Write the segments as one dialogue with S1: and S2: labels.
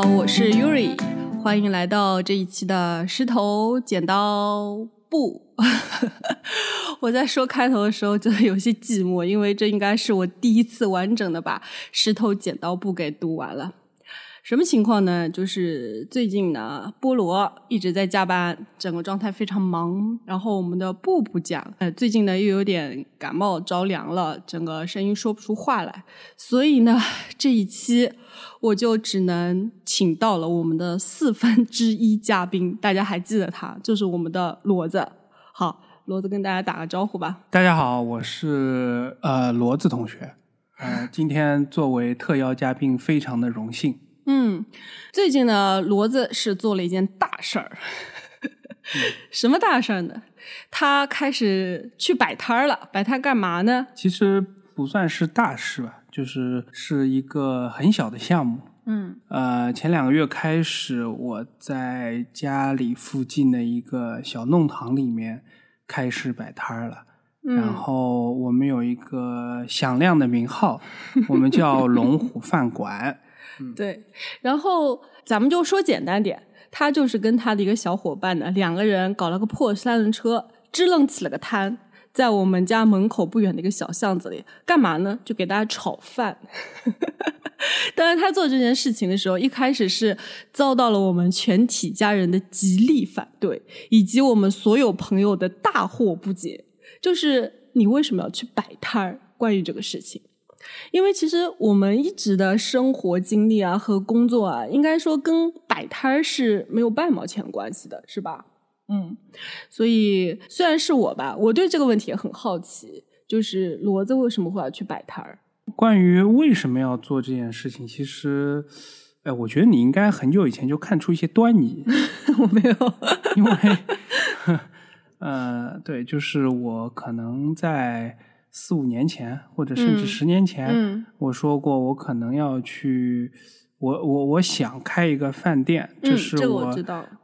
S1: 好，我是 Yuri，欢迎来到这一期的石头剪刀布。我在说开头的时候觉得有些寂寞，因为这应该是我第一次完整的把石头剪刀布给读完了。什么情况呢？就是最近呢，菠萝一直在加班，整个状态非常忙。然后我们的布布讲，呃，最近呢又有点感冒着凉了，整个声音说不出话来。所以呢，这一期我就只能请到了我们的四分之一嘉宾，大家还记得他，就是我们的骡子。好，骡子跟大家打个招呼吧。
S2: 大家好，我是呃骡子同学，呃，今天作为特邀嘉宾，非常的荣幸。
S1: 嗯，最近呢，骡子是做了一件大事儿。什么大事儿呢？他开始去摆摊儿了。摆摊干嘛呢？
S2: 其实不算是大事吧，就是是一个很小的项目。
S1: 嗯，
S2: 呃，前两个月开始，我在家里附近的一个小弄堂里面开始摆摊儿了。然后我们有一个响亮的名号，我们叫龙虎饭馆。
S1: 对，然后咱们就说简单点，他就是跟他的一个小伙伴呢，两个人搞了个破三轮车，支棱起了个摊，在我们家门口不远的一个小巷子里，干嘛呢？就给大家炒饭。当然，他做这件事情的时候，一开始是遭到了我们全体家人的极力反对，以及我们所有朋友的大惑不解，就是你为什么要去摆摊儿？关于这个事情。因为其实我们一直的生活经历啊和工作啊，应该说跟摆摊儿是没有半毛钱关系的，是吧？嗯，所以虽然是我吧，我对这个问题也很好奇，就是骡子为什么会要去摆摊儿？
S2: 关于为什么要做这件事情，其实，哎，我觉得你应该很久以前就看出一些端倪。
S1: 我没有，
S2: 因为，呃，对，就是我可能在。四五年前，或者甚至十年前，我说过我可能要去，我我我想开一个饭店，这是我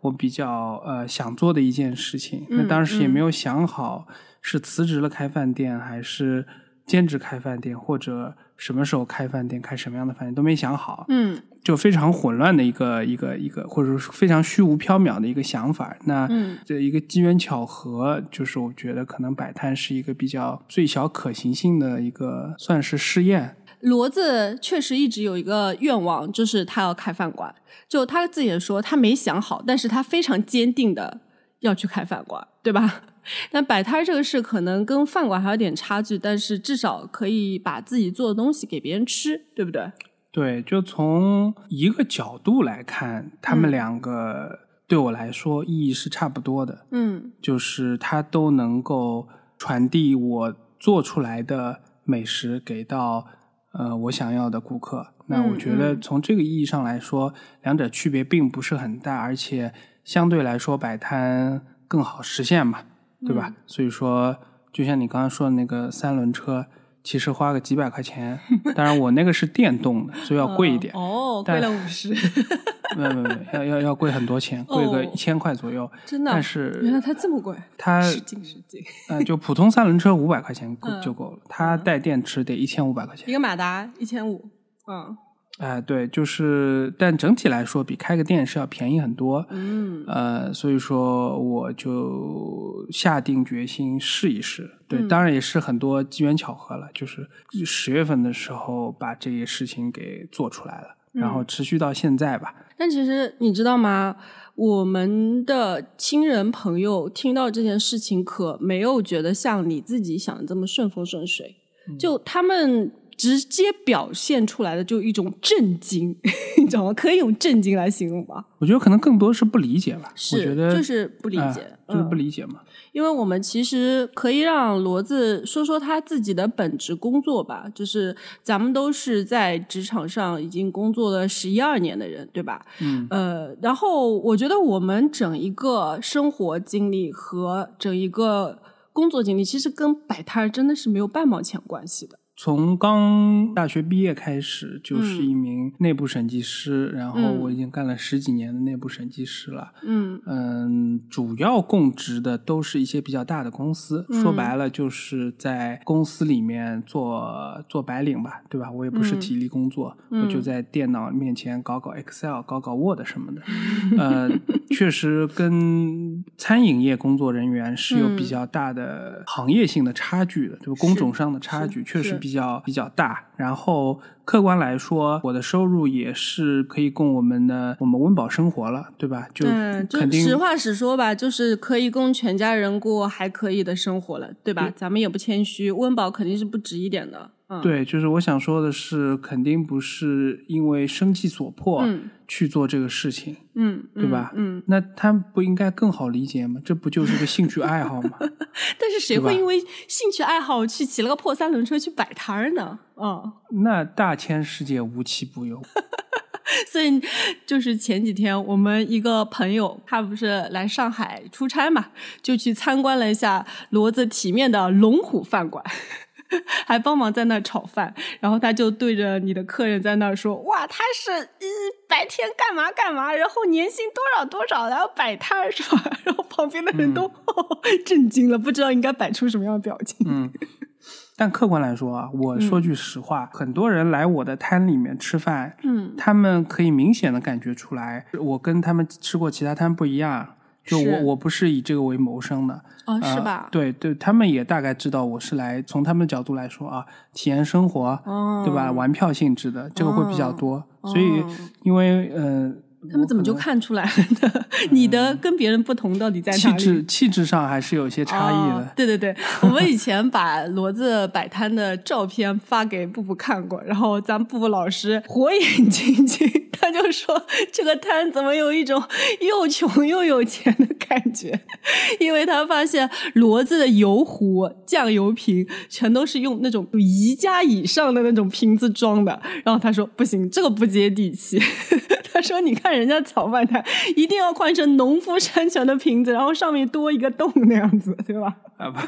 S2: 我比较呃想做的一件事情。那当时也没有想好是辞职了开饭店，还是兼职开饭店，或者什么时候开饭店，开什么样的饭店都没想好。
S1: 嗯。
S2: 就非常混乱的一个一个一个，或者说非常虚无缥缈的一个想法。那这一个机缘巧合，就是我觉得可能摆摊是一个比较最小可行性的一个，算是试验。
S1: 骡子确实一直有一个愿望，就是他要开饭馆。就他自己也说，他没想好，但是他非常坚定的要去开饭馆，对吧？但摆摊这个事可能跟饭馆还有点差距，但是至少可以把自己做的东西给别人吃，对不对？
S2: 对，就从一个角度来看，他们两个对我来说意义是差不多的。
S1: 嗯，
S2: 就是它都能够传递我做出来的美食给到呃我想要的顾客。那我觉得从这个意义上来说，两者区别并不是很大，而且相对来说摆摊更好实现嘛，对吧？所以说，就像你刚刚说的那个三轮车。其实花个几百块钱，当然我那个是电动的，所以要贵一点。
S1: 哦，贵了五十。
S2: 没有没有没有，要要要贵很多钱，贵个一千块左右。
S1: 真的？
S2: 但是
S1: 原来它这么贵。
S2: 它
S1: 使劲使劲。
S2: 呃，就普通三轮车五百块钱够就够了，它带电池得一千五百块钱。
S1: 一个马达一千五。嗯。
S2: 哎，对，就是，但整体来说，比开个店是要便宜很多。
S1: 嗯，
S2: 呃，所以说我就下定决心试一试。对，当然也是很多机缘巧合了，就是十月份的时候把这些事情给做出来了，然后持续到现在吧。
S1: 但其实你知道吗？我们的亲人朋友听到这件事情，可没有觉得像你自己想的这么顺风顺水，就他们。直接表现出来的就一种震惊，你知道吗？可以用震惊来形容吧？
S2: 我觉得可能更多是不理解吧。
S1: 是，就是不理解，
S2: 就是不理解嘛。
S1: 因为我们其实可以让骡子说说他自己的本职工作吧。就是咱们都是在职场上已经工作了十一二年的人，对吧？
S2: 嗯。
S1: 呃，然后我觉得我们整一个生活经历和整一个工作经历，其实跟摆摊真的是没有半毛钱关系的。
S2: 从刚大学毕业开始，就是一名内部审计师，然后我已经干了十几年的内部审计师了。
S1: 嗯
S2: 嗯，主要供职的都是一些比较大的公司，说白了就是在公司里面做做白领吧，对吧？我也不是体力工作，我就在电脑面前搞搞 Excel、搞搞 Word 什么的。呃，确实跟餐饮业工作人员是有比较大的行业性的差距的，对吧？工种上的差距确实。比较比较大，然后客观来说，我的收入也是可以供我们的我们温饱生活了，对吧？就肯定
S1: 实话实说吧，就是可以供全家人过还可以的生活了，对吧？咱们也不谦虚，温饱肯定是不值一点的。
S2: 嗯对，就是我想说的是，肯定不是因为生计所迫去做这个事情，
S1: 嗯，
S2: 对吧？
S1: 嗯，
S2: 那他不应该更好理解吗？这不就是个兴趣爱好吗？
S1: 但是谁会因为兴趣爱好去骑了个破三轮车去摆摊儿呢？嗯，
S2: 那大千世界无奇不有。
S1: 所以就是前几天我们一个朋友，他不是来上海出差嘛，就去参观了一下骡子体面的龙虎饭馆。还帮忙在那炒饭，然后他就对着你的客人在那说：“哇，他是嗯白天干嘛干嘛，然后年薪多少多少，然后摆摊 是吧？”然后旁边的人都 震惊了，不知道应该摆出什么样的表情。
S2: 嗯，但客观来说啊，我说句实话，很多人来我的摊里面吃饭，
S1: 嗯，
S2: 他们可以明显的感觉出来，我跟他们吃过其他摊不一样。就我我不是以这个为谋生的，
S1: 哦，是吧？
S2: 对对，他们也大概知道我是来从他们的角度来说啊，体验生活，对吧？玩票性质的，这个会比较多。所以，因为呃。
S1: 他们怎么就看出来了呢？你的跟别人不同到底在哪里？
S2: 气质气质上还是有些差异的。
S1: 对对对，我们以前把骡子摆摊的照片发给布布看过，然后咱布布老师火眼金睛，他就说这个摊怎么有一种又穷又有钱的感觉？因为他发现骡子的油壶、酱油瓶全都是用那种宜家以上的那种瓶子装的，然后他说不行，这个不接地气。他 说：“你看人家炒饭摊，一定要换成农夫山泉的瓶子，然后上面多一个洞那样子，对吧？”
S2: 啊不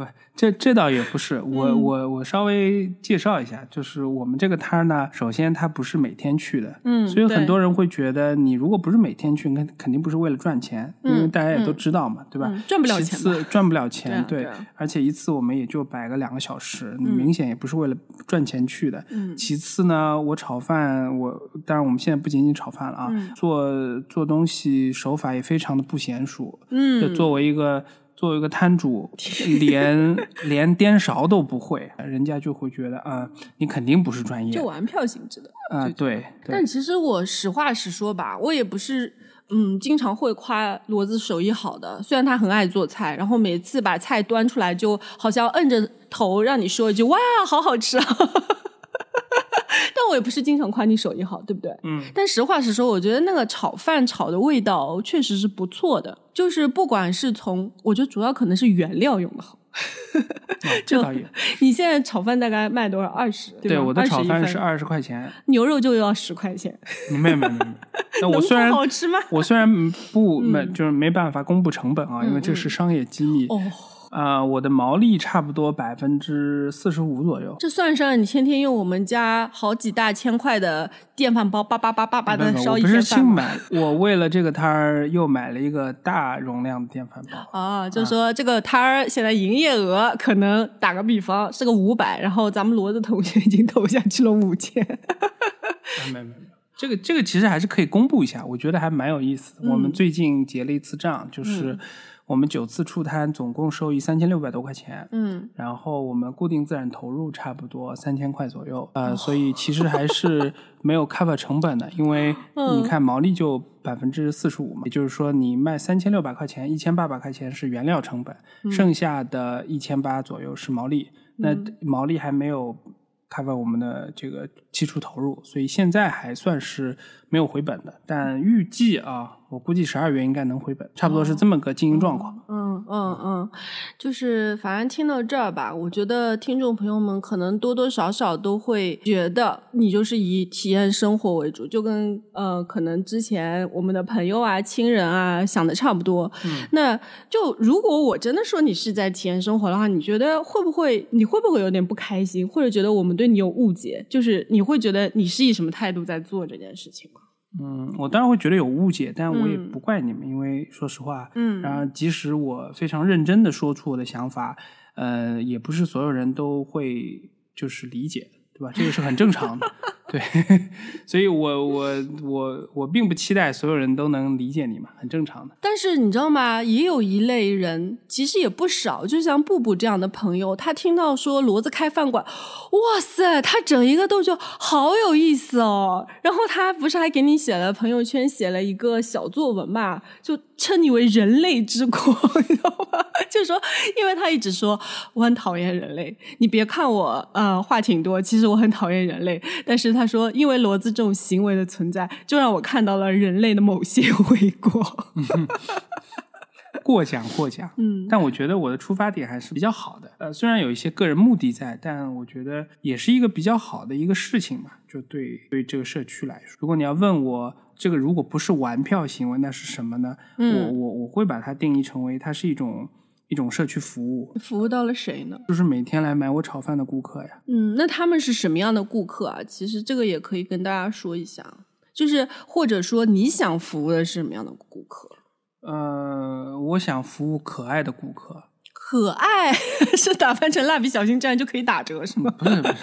S2: 不，这这倒也不是。我我我稍微介绍一下，就是我们这个摊儿呢，首先它不是每天去的，
S1: 嗯，
S2: 所以很多人会觉得你如果不是每天去，那肯定不是为了赚钱，因为大家也都知道嘛，对吧？
S1: 赚不了钱，
S2: 其次赚不了钱，
S1: 对，
S2: 而且一次我们也就摆个两个小时，明显也不是为了赚钱去的。
S1: 嗯，
S2: 其次呢，我炒饭，我当然我们现在不仅仅炒饭了啊，做做东西手法也非常的不娴熟，
S1: 嗯，
S2: 就作为一个。作为一个摊主，连连颠勺都不会，人家就会觉得啊，你肯定不是专业，
S1: 就玩票性质的
S2: 啊。对，
S1: 但其实我实话实说吧，我也不是嗯，经常会夸骡子手艺好的。虽然他很爱做菜，然后每次把菜端出来，就好像摁着头让你说一句哇，好好吃啊。但我也不是经常夸你手艺好，对不对？
S2: 嗯。
S1: 但实话实说，我觉得那个炒饭炒的味道确实是不错的。就是不管是从，我觉得主要可能是原料用的好。
S2: 这倒也。
S1: 你现在炒饭大概卖多少？二十？
S2: 对，我的炒饭是二十块钱。
S1: 牛肉就要十块钱。
S2: 没有没有没有。那我虽然
S1: 好吃吗？
S2: 我虽然不没就是没办法公布成本啊，因为这是商业机密。
S1: 哦。
S2: 啊，我的毛利差不多百分之四十五左右。
S1: 这算上你天天用我们家好几大千块的电饭煲，叭叭叭叭叭的烧一
S2: 天饭。不是新买，我为了这个摊儿又买了一个大容量的电饭煲。
S1: 啊，就是说这个摊儿现在营业额可能打个比方是个五百，然后咱们骡子同学已经投下去了五千。
S2: 没没没，这个这个其实还是可以公布一下，我觉得还蛮有意思。我们最近结了一次账，就是。我们九次出摊，总共收益三千六百多块钱。
S1: 嗯，
S2: 然后我们固定资产投入差不多三千块左右。呃，所以其实还是 没有 cover 成本的，因为你看毛利就百分之四十五嘛，也就是说你卖三千六百块钱，一千八百块钱是原料成本，剩下的一千八左右是毛利。那毛利还没有 cover 我们的这个基础投入，所以现在还算是没有回本的。但预计啊。我估计十二月应该能回本，差不多是这么个经营状况。
S1: 嗯嗯嗯，就是反正听到这儿吧，我觉得听众朋友们可能多多少少都会觉得你就是以体验生活为主，就跟呃可能之前我们的朋友啊、亲人啊想的差不多。
S2: 嗯
S1: 那就如果我真的说你是在体验生活的话，你觉得会不会你会不会有点不开心，或者觉得我们对你有误解？就是你会觉得你是以什么态度在做这件事情吗？
S2: 嗯，我当然会觉得有误解，但我也
S1: 嗯。
S2: 不怪你们，因为说实话，
S1: 嗯。
S2: 然后即使我非常认真的说出我的想法，呃，也不是所有人都会就是理解，对吧？这个是很正常的，对，所以我我我我并不期待所有人都能理解你嘛，很正常的。
S1: 但是你知道吗？也有一类人，其实也不少，就像布布这样的朋友，他听到说骡子开饭馆，哇塞，他整一个都就好有意思哦。然后他不是还给你写了朋友圈，写了一个小作文嘛，就称你为人类之国，你知道吗？就说，因为他一直说我很讨厌人类，你别看我呃话挺多，其实我很讨厌人类。但是他说，因为骡子这种行为的存在，就让我看到了人类的某些未果。
S2: 过奖过奖，
S1: 嗯
S2: 但我觉得我的出发点还是比较好的。呃，虽然有一些个人目的在，但我觉得也是一个比较好的一个事情嘛。就对对这个社区来说，如果你要问我这个如果不是玩票行为，那是什么呢？
S1: 嗯
S2: 我我我会把它定义成为它是一种一种社区服务，
S1: 服务到了谁呢？
S2: 就是每天来买我炒饭的顾客呀。
S1: 嗯，那他们是什么样的顾客啊？其实这个也可以跟大家说一下，就是或者说你想服务的是什么样的顾客？
S2: 呃，我想服务可爱的顾客，
S1: 可爱 是打扮成蜡笔小新这样就可以打折是吗？
S2: 不是不是。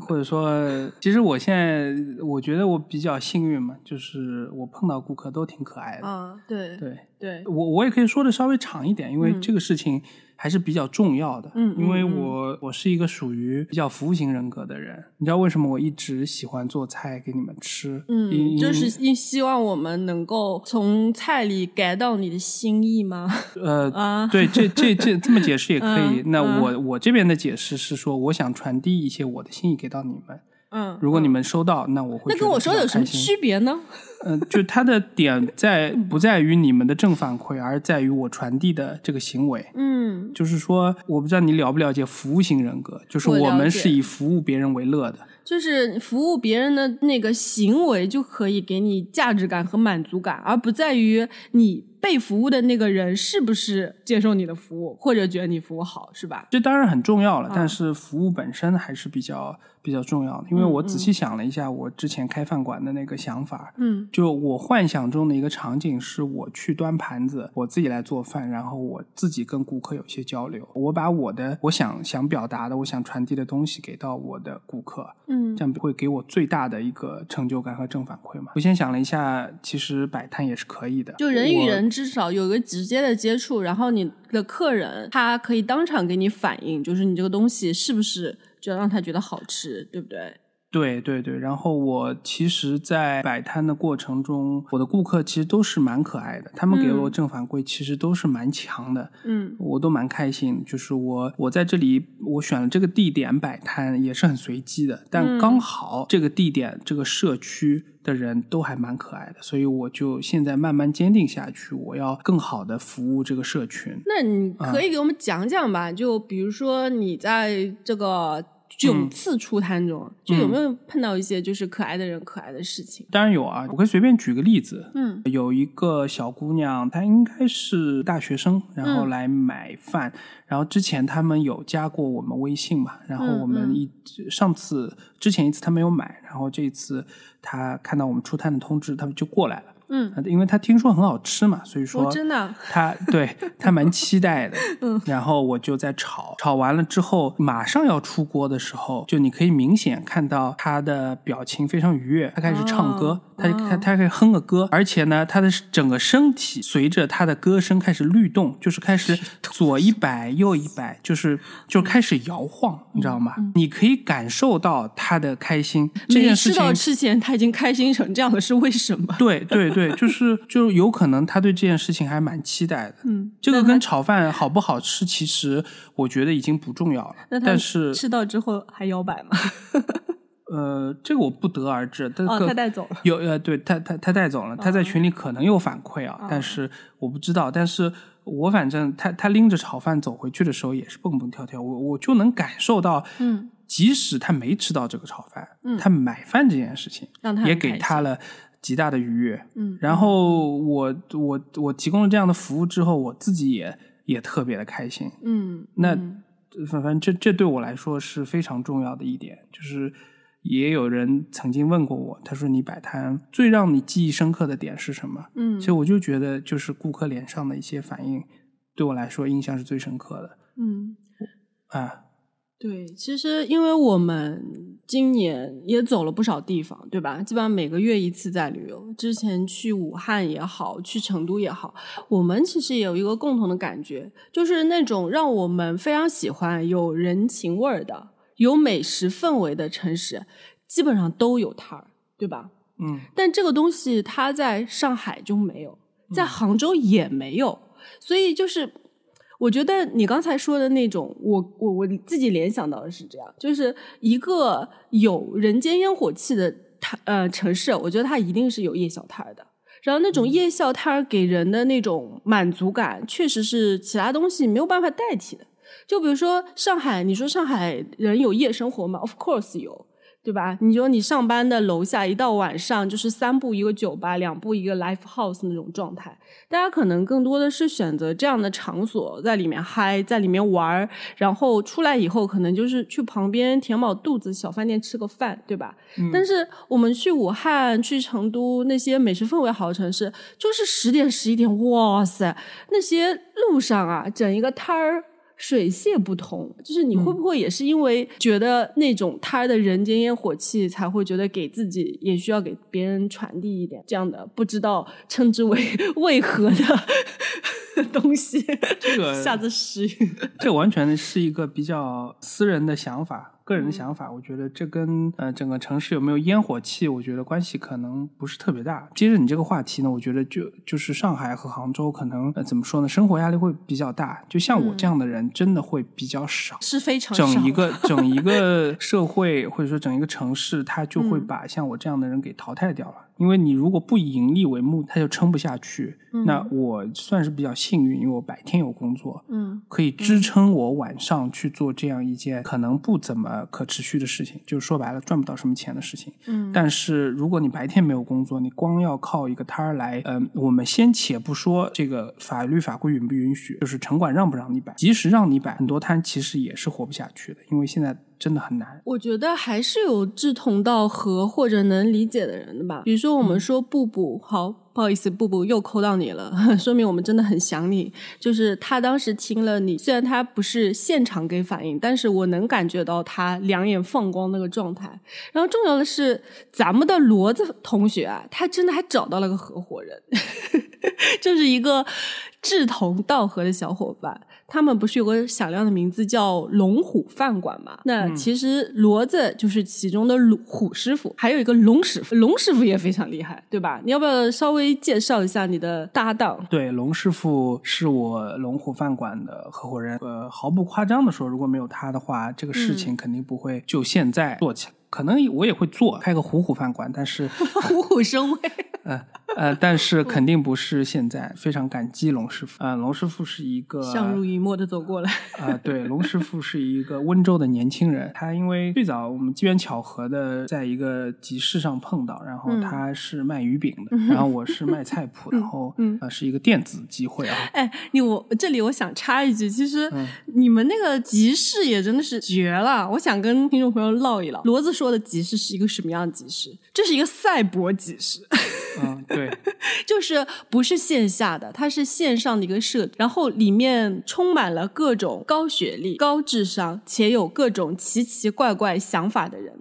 S2: 或者说，其实我现在我觉得我比较幸运嘛，就是我碰到顾客都挺可爱的。
S1: 啊，对
S2: 对
S1: 对，
S2: 我，我也可以说的稍微长一点，因为
S1: 嗯
S2: 这个事情还是比较重要的。
S1: 嗯
S2: 因为我我是一个属于比较服务型人格的人。你知道为什么我一直喜欢做菜给你们吃？
S1: 嗯，就是希希望我们能够从菜里改到你的心意吗？
S2: 呃，
S1: 啊，
S2: 对，这这这这么解释也可以。
S1: 嗯
S2: 那
S1: 嗯
S2: 我我这边的解释是说，我想传递一些我的心意给到你们。
S1: 嗯，
S2: 如果你
S1: 嗯
S2: 们收到，那我会
S1: 那跟我说有什么区别呢？
S2: 嗯、就它的点在不在于你们的正反馈，而在于我传递的这个行为。
S1: 嗯
S2: 就是说，我不知道你了不了解服务型人格，就是
S1: 我
S2: 们是以服务别人为乐的。
S1: 就是服务别人的那个行为就可以给你价值感和满足感，而不在于你被服务的那个人是不是接受你的服务，或者觉得你服务好，是吧？
S2: 这当然很重要了，
S1: 嗯
S2: 但是服务本身还是比较比较重要的。因为
S1: 嗯
S2: 我仔细想了一下，我之前开饭馆的那个想法，
S1: 嗯
S2: 就我幻想中的一个场景是我去端盘子，我自己来做饭，然后我自己跟顾客有一些交流，我把我的我想想表达的、我想传递的东西给到我的顾客，
S1: 嗯
S2: 这样会给我最大的一个成就感和正反馈嘛。我先想了一下，其实摆摊也是可以的，
S1: 就人与人至少有个直接的接触，然后你的客人他可以当场给你反映，就是你这个东西是不是就让他觉得好吃，对不对？
S2: 对对对，然后我其实，在摆摊的过程中，我的顾客其实都是蛮可爱的，他们给了我
S1: 嗯
S2: 正反馈，其实都是蛮强的，
S1: 嗯
S2: 我都蛮开心。就是我我在这里，我选了这个地点摆摊也是很随机的，但
S1: 嗯
S2: 刚好这个地点、这个社区的人都还蛮可爱的，所以我就现在慢慢坚定下去，我要更好的服务这个社群。
S1: 那你可以给我们讲讲吧？就比如说你在这个九次出摊中，就有没有碰到一些就是可爱的人、可爱的事情？
S2: 当然有啊，我可以随便举个例子，
S1: 嗯
S2: 有一个小姑娘，她应该是大学生，然后
S1: 嗯
S2: 来买饭。然后之前他们有加过我们微信嘛，然后我们一、上次之前一次她没有买，然后这一次她看到我们出摊的通知，他们就过来了。
S1: 嗯，
S2: 呃因为他听说很好吃嘛，所以说
S1: 哦，真的
S2: 他，对他蛮期待的。
S1: 嗯。
S2: 然后我就在炒，炒完了之后，马上要出锅的时候，就你可以明显看到他的表情非常愉悦，他开始唱歌，
S1: 哦
S2: 她
S1: 哦
S2: 她她开始哼个歌，而且呢，他的整个身体随着他的歌声开始律动，就是开始左一摆右一摆，就是就开始摇晃，你知道吗？你可以感受到他的开心。这
S1: 没
S2: 件事情
S1: 吃到之前他已经开心成这样了，是为什么？
S2: 对对对，就是就有可能他对这件事情还蛮期待的。
S1: 嗯，
S2: 这个跟炒饭好不好吃，其实我觉得已经不重要了但是
S1: 吃到之后还摇摆吗？
S2: 呃，这个我不得而知。
S1: 哦，他带走了。
S2: 有呃，对他他他带走了。他在群里可能有反馈啊，但是我不知道。但是我反正他他拎着炒饭走回去的时候也是蹦蹦跳跳，我我就能感受到，
S1: 嗯，
S2: 即使他没吃到这个炒饭，
S1: 嗯，
S2: 他买饭这件事情
S1: 让他
S2: 也给他了极大的愉悦。
S1: 嗯，
S2: 然后我我我提供了这样的服务之后，我自己也也特别的开心。
S1: 嗯，
S2: 那反正这这对我来说是非常重要的一点，就是。也有人曾经问过我，他说：“你摆摊最让你记忆深刻的点是什么？”
S1: 嗯，
S2: 其实我就觉得，就是顾客脸上的一些反应，对我来说印象是最深刻的。
S1: 嗯，
S2: 啊，
S1: 对，其实因为我们今年也走了不少地方，对吧？基本上每个月一次在旅游。之前去武汉也好，去成都也好，我们其实也有一个共同的感觉，就是那种让我们非常喜欢有人情味儿的。有美食氛围的城市，基本上都有摊儿，对吧？
S2: 嗯。
S1: 但这个东西它在上海就没有，在杭州也没有，所以就是我觉得你刚才说的那种，我我我自己联想到的是这样，就是一个有人间烟火气的摊呃城市，我觉得它一定是有夜宵摊儿的。然后那种夜宵摊儿给人的那种满足感，确实是其他东西没有办法代替的。就比如说上海，你说上海人有夜生活吗？Of course 有，对吧？你说你上班的楼下一到晚上就是三步一个酒吧，两步一个 live house 那种状态，大家可能更多的是选择这样的场所，在里面嗨，在里面玩儿，然后出来以后可能就是去旁边填饱肚子小饭店吃个饭，对吧？但是我们去武汉、去成都那些美食氛围好的城市，就是十点十一点，哇塞，那些路上啊，整一个摊儿。水泄不通，就是你会不会也是因为觉得那种他的人间烟火气，才会觉得给自己也需要给别人传递一点这样的不知道称之为 为何的 东西？
S2: 这个
S1: 下次试。
S2: 这完全是一个比较私人的想法。个人的想法，我觉得这跟呃整个城市有没有烟火气，我觉得关系可能不是特别大。接着你这个话题呢，我觉得就就是上海和杭州可能呃怎么说呢，生活压力会比较大。就像我这样的人，真的会比较少，
S1: 是非常
S2: 少。整一个整一个社会或者说整一个城市，它就会把像我这样的人给淘汰掉了。因为你如果不以盈利为目，它就撑不下去。那我算是比较幸运，因为我白天有工作，
S1: 嗯，
S2: 可以支撑我晚上去做这样一件可能不怎么可持续的事情，就是说白了赚不到什么钱的事情。
S1: 嗯，
S2: 但是如果你白天没有工作，你光要靠一个摊儿来，嗯，我们先且不说这个法律法规允不允许，就是城管让不让你摆，即使让你摆，很多摊其实也是活不下去的，因为现在。真的很难，
S1: 我觉得还是有志同道合或者能理解的人的吧。比如说，我们说布布，好，不好意思，布布又扣到你了，说明我们真的很想你。就是他当时听了你，虽然他不是现场给反应，但是我能感觉到他两眼放光那个状态。然后重要的是，咱们的骡子同学啊，他真的还找到了个合伙人，就是一个志同道合的小伙伴。他们不是有个响亮的名字叫龙虎饭馆吗？那其实骡子就是其中的虎师傅，还有一个龙师傅，龙师傅也非常厉害，对吧？你要不要稍微介绍一下你的搭档？
S2: 对，龙师傅是我龙虎饭馆的合伙人。呃，毫不夸张的说，如果没有他的话，这个事情肯定不会就现在做起来。可能我也会做，开个虎虎饭馆，但是
S1: 虎虎生威。
S2: 呃呃，但是肯定不是现在。非常感激龙师傅。呃，龙师傅是一个
S1: 相濡以沫的走过来。
S2: 啊，对，龙师傅是一个温州的年轻人。他因为最早我们机缘巧合的在一个集市上碰到，然后他是卖鱼饼的，然后我是卖菜谱，然后呃是一个电子机会啊。
S1: 哎，你我这里我想插一句，其实你们那个集市也真的是绝了。我想跟听众朋友唠一唠，骡子说的集市是一个什么样的集市？这是一个赛博集市。
S2: 嗯，对，
S1: 就是不是线下的，它是线上的一个社，然后里面充满了各种高学历、高智商且有各种奇奇怪怪想法的人。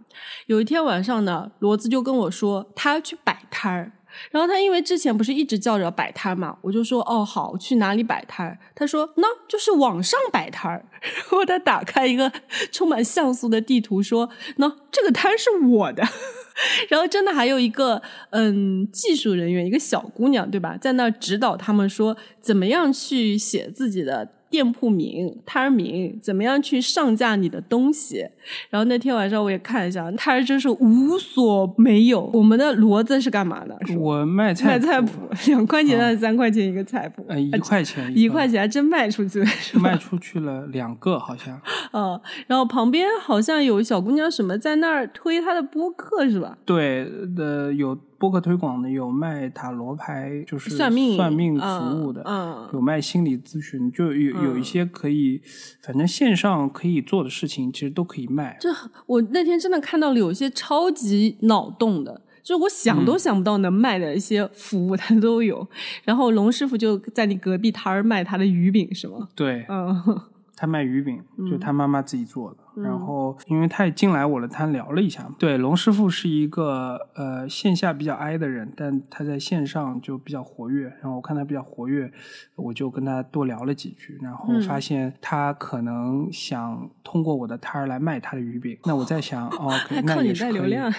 S1: 有一天晚上呢，骡子就跟我说，他要去摆摊儿。然后他因为之前不是一直叫着摆摊嘛，我就说哦好，去哪里摆摊？他说那就是网上摆摊儿。然后他打开一个 充满像素的地图，说那这个摊是我的。然后真的还有一个嗯技术人员，一个小姑娘对吧，在那指导他们说怎么样去写自己的店铺名、摊儿名，怎么样去上架你的东西。然后那天晚上我也看一下，摊儿真是无所没有。我们的骡子是干嘛的？
S2: 我卖菜
S1: 卖菜谱，两块钱还是三块钱一个菜谱？
S2: 呃，一块钱个
S1: 一块钱还真卖出去了，
S2: 卖出去了两个，好像。
S1: 嗯，然后旁边好像有小姑娘什么在那儿推她的播客是吧？
S2: 对的，有播客推广的，有卖塔罗牌，就是
S1: 算命
S2: 算命服务的，
S1: 嗯，
S2: 有卖心理咨询，就有有一些可以，反正线上可以做的事情，其实都可以卖。
S1: 这我那天真的看到了有一些超级脑洞的。就是我想都想不到能卖的一些服务，它都有。然后龙师傅就在你隔壁摊儿卖他的鱼饼，是吗？
S2: 对，
S1: 嗯
S2: 他卖鱼饼，就他妈妈自己做的。然后，因为他也进来我的摊聊了一下嘛，对，龙师傅是一个呃线下比较哀的人，但他在线上就比较活跃。然后我看他比较活跃，我就跟他多聊了几句，然后发现他可能想通过我的摊儿来卖他的鱼饼。那我在想，哦，那也是可以。
S1: 带流量。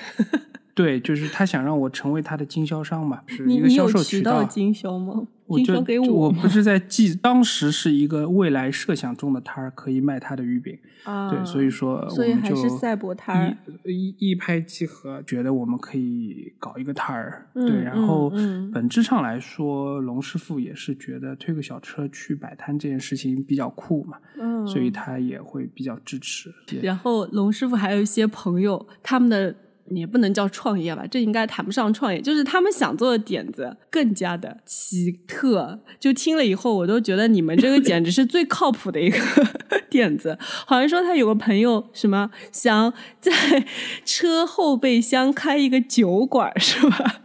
S2: 对，就是他想让我成为他的经销商嘛，是一个销售渠道。
S1: 渠道经销吗？
S2: 我就我不是在记，当时是一个未来设想中的摊儿，可以卖他的鱼饼。
S1: 啊，
S2: 对，所以说我们就
S1: 所以还是赛博摊儿。
S2: 一一一拍即合，觉得我们可以搞一个摊儿。
S1: 嗯
S2: 对，然后本质上来说，龙师傅也是觉得推个小车去摆摊这件事情比较酷嘛，
S1: 嗯，
S2: 所以他也会比较支持。
S1: 然后龙师傅还有一些朋友，他们的也不能叫创业吧，这应该谈不上创业，就是他们想做的点子更加的奇特。就听了以后，我都觉得你们这个简直是最靠谱的一个 点子。好像说他有个朋友什么想在车后备箱开一个酒馆，是吧？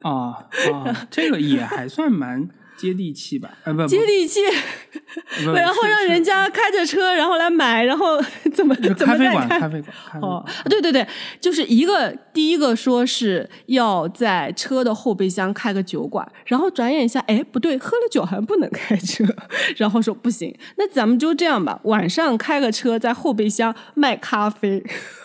S2: 啊啊，这个也还算蛮接地气吧？呃，不，不
S1: 接地气，然后让人家开着车，然后来买，然后 怎么怎么再
S2: 咖啡馆，
S1: 开
S2: 咖啡馆，
S1: 哦。，对对对，就是一个第一个说是要在车的后备箱开个酒馆，然后转眼一下，哎，不对，喝了酒好像不能开车，然后说不行，那咱们就这样吧，晚上开个车在后备箱卖咖啡。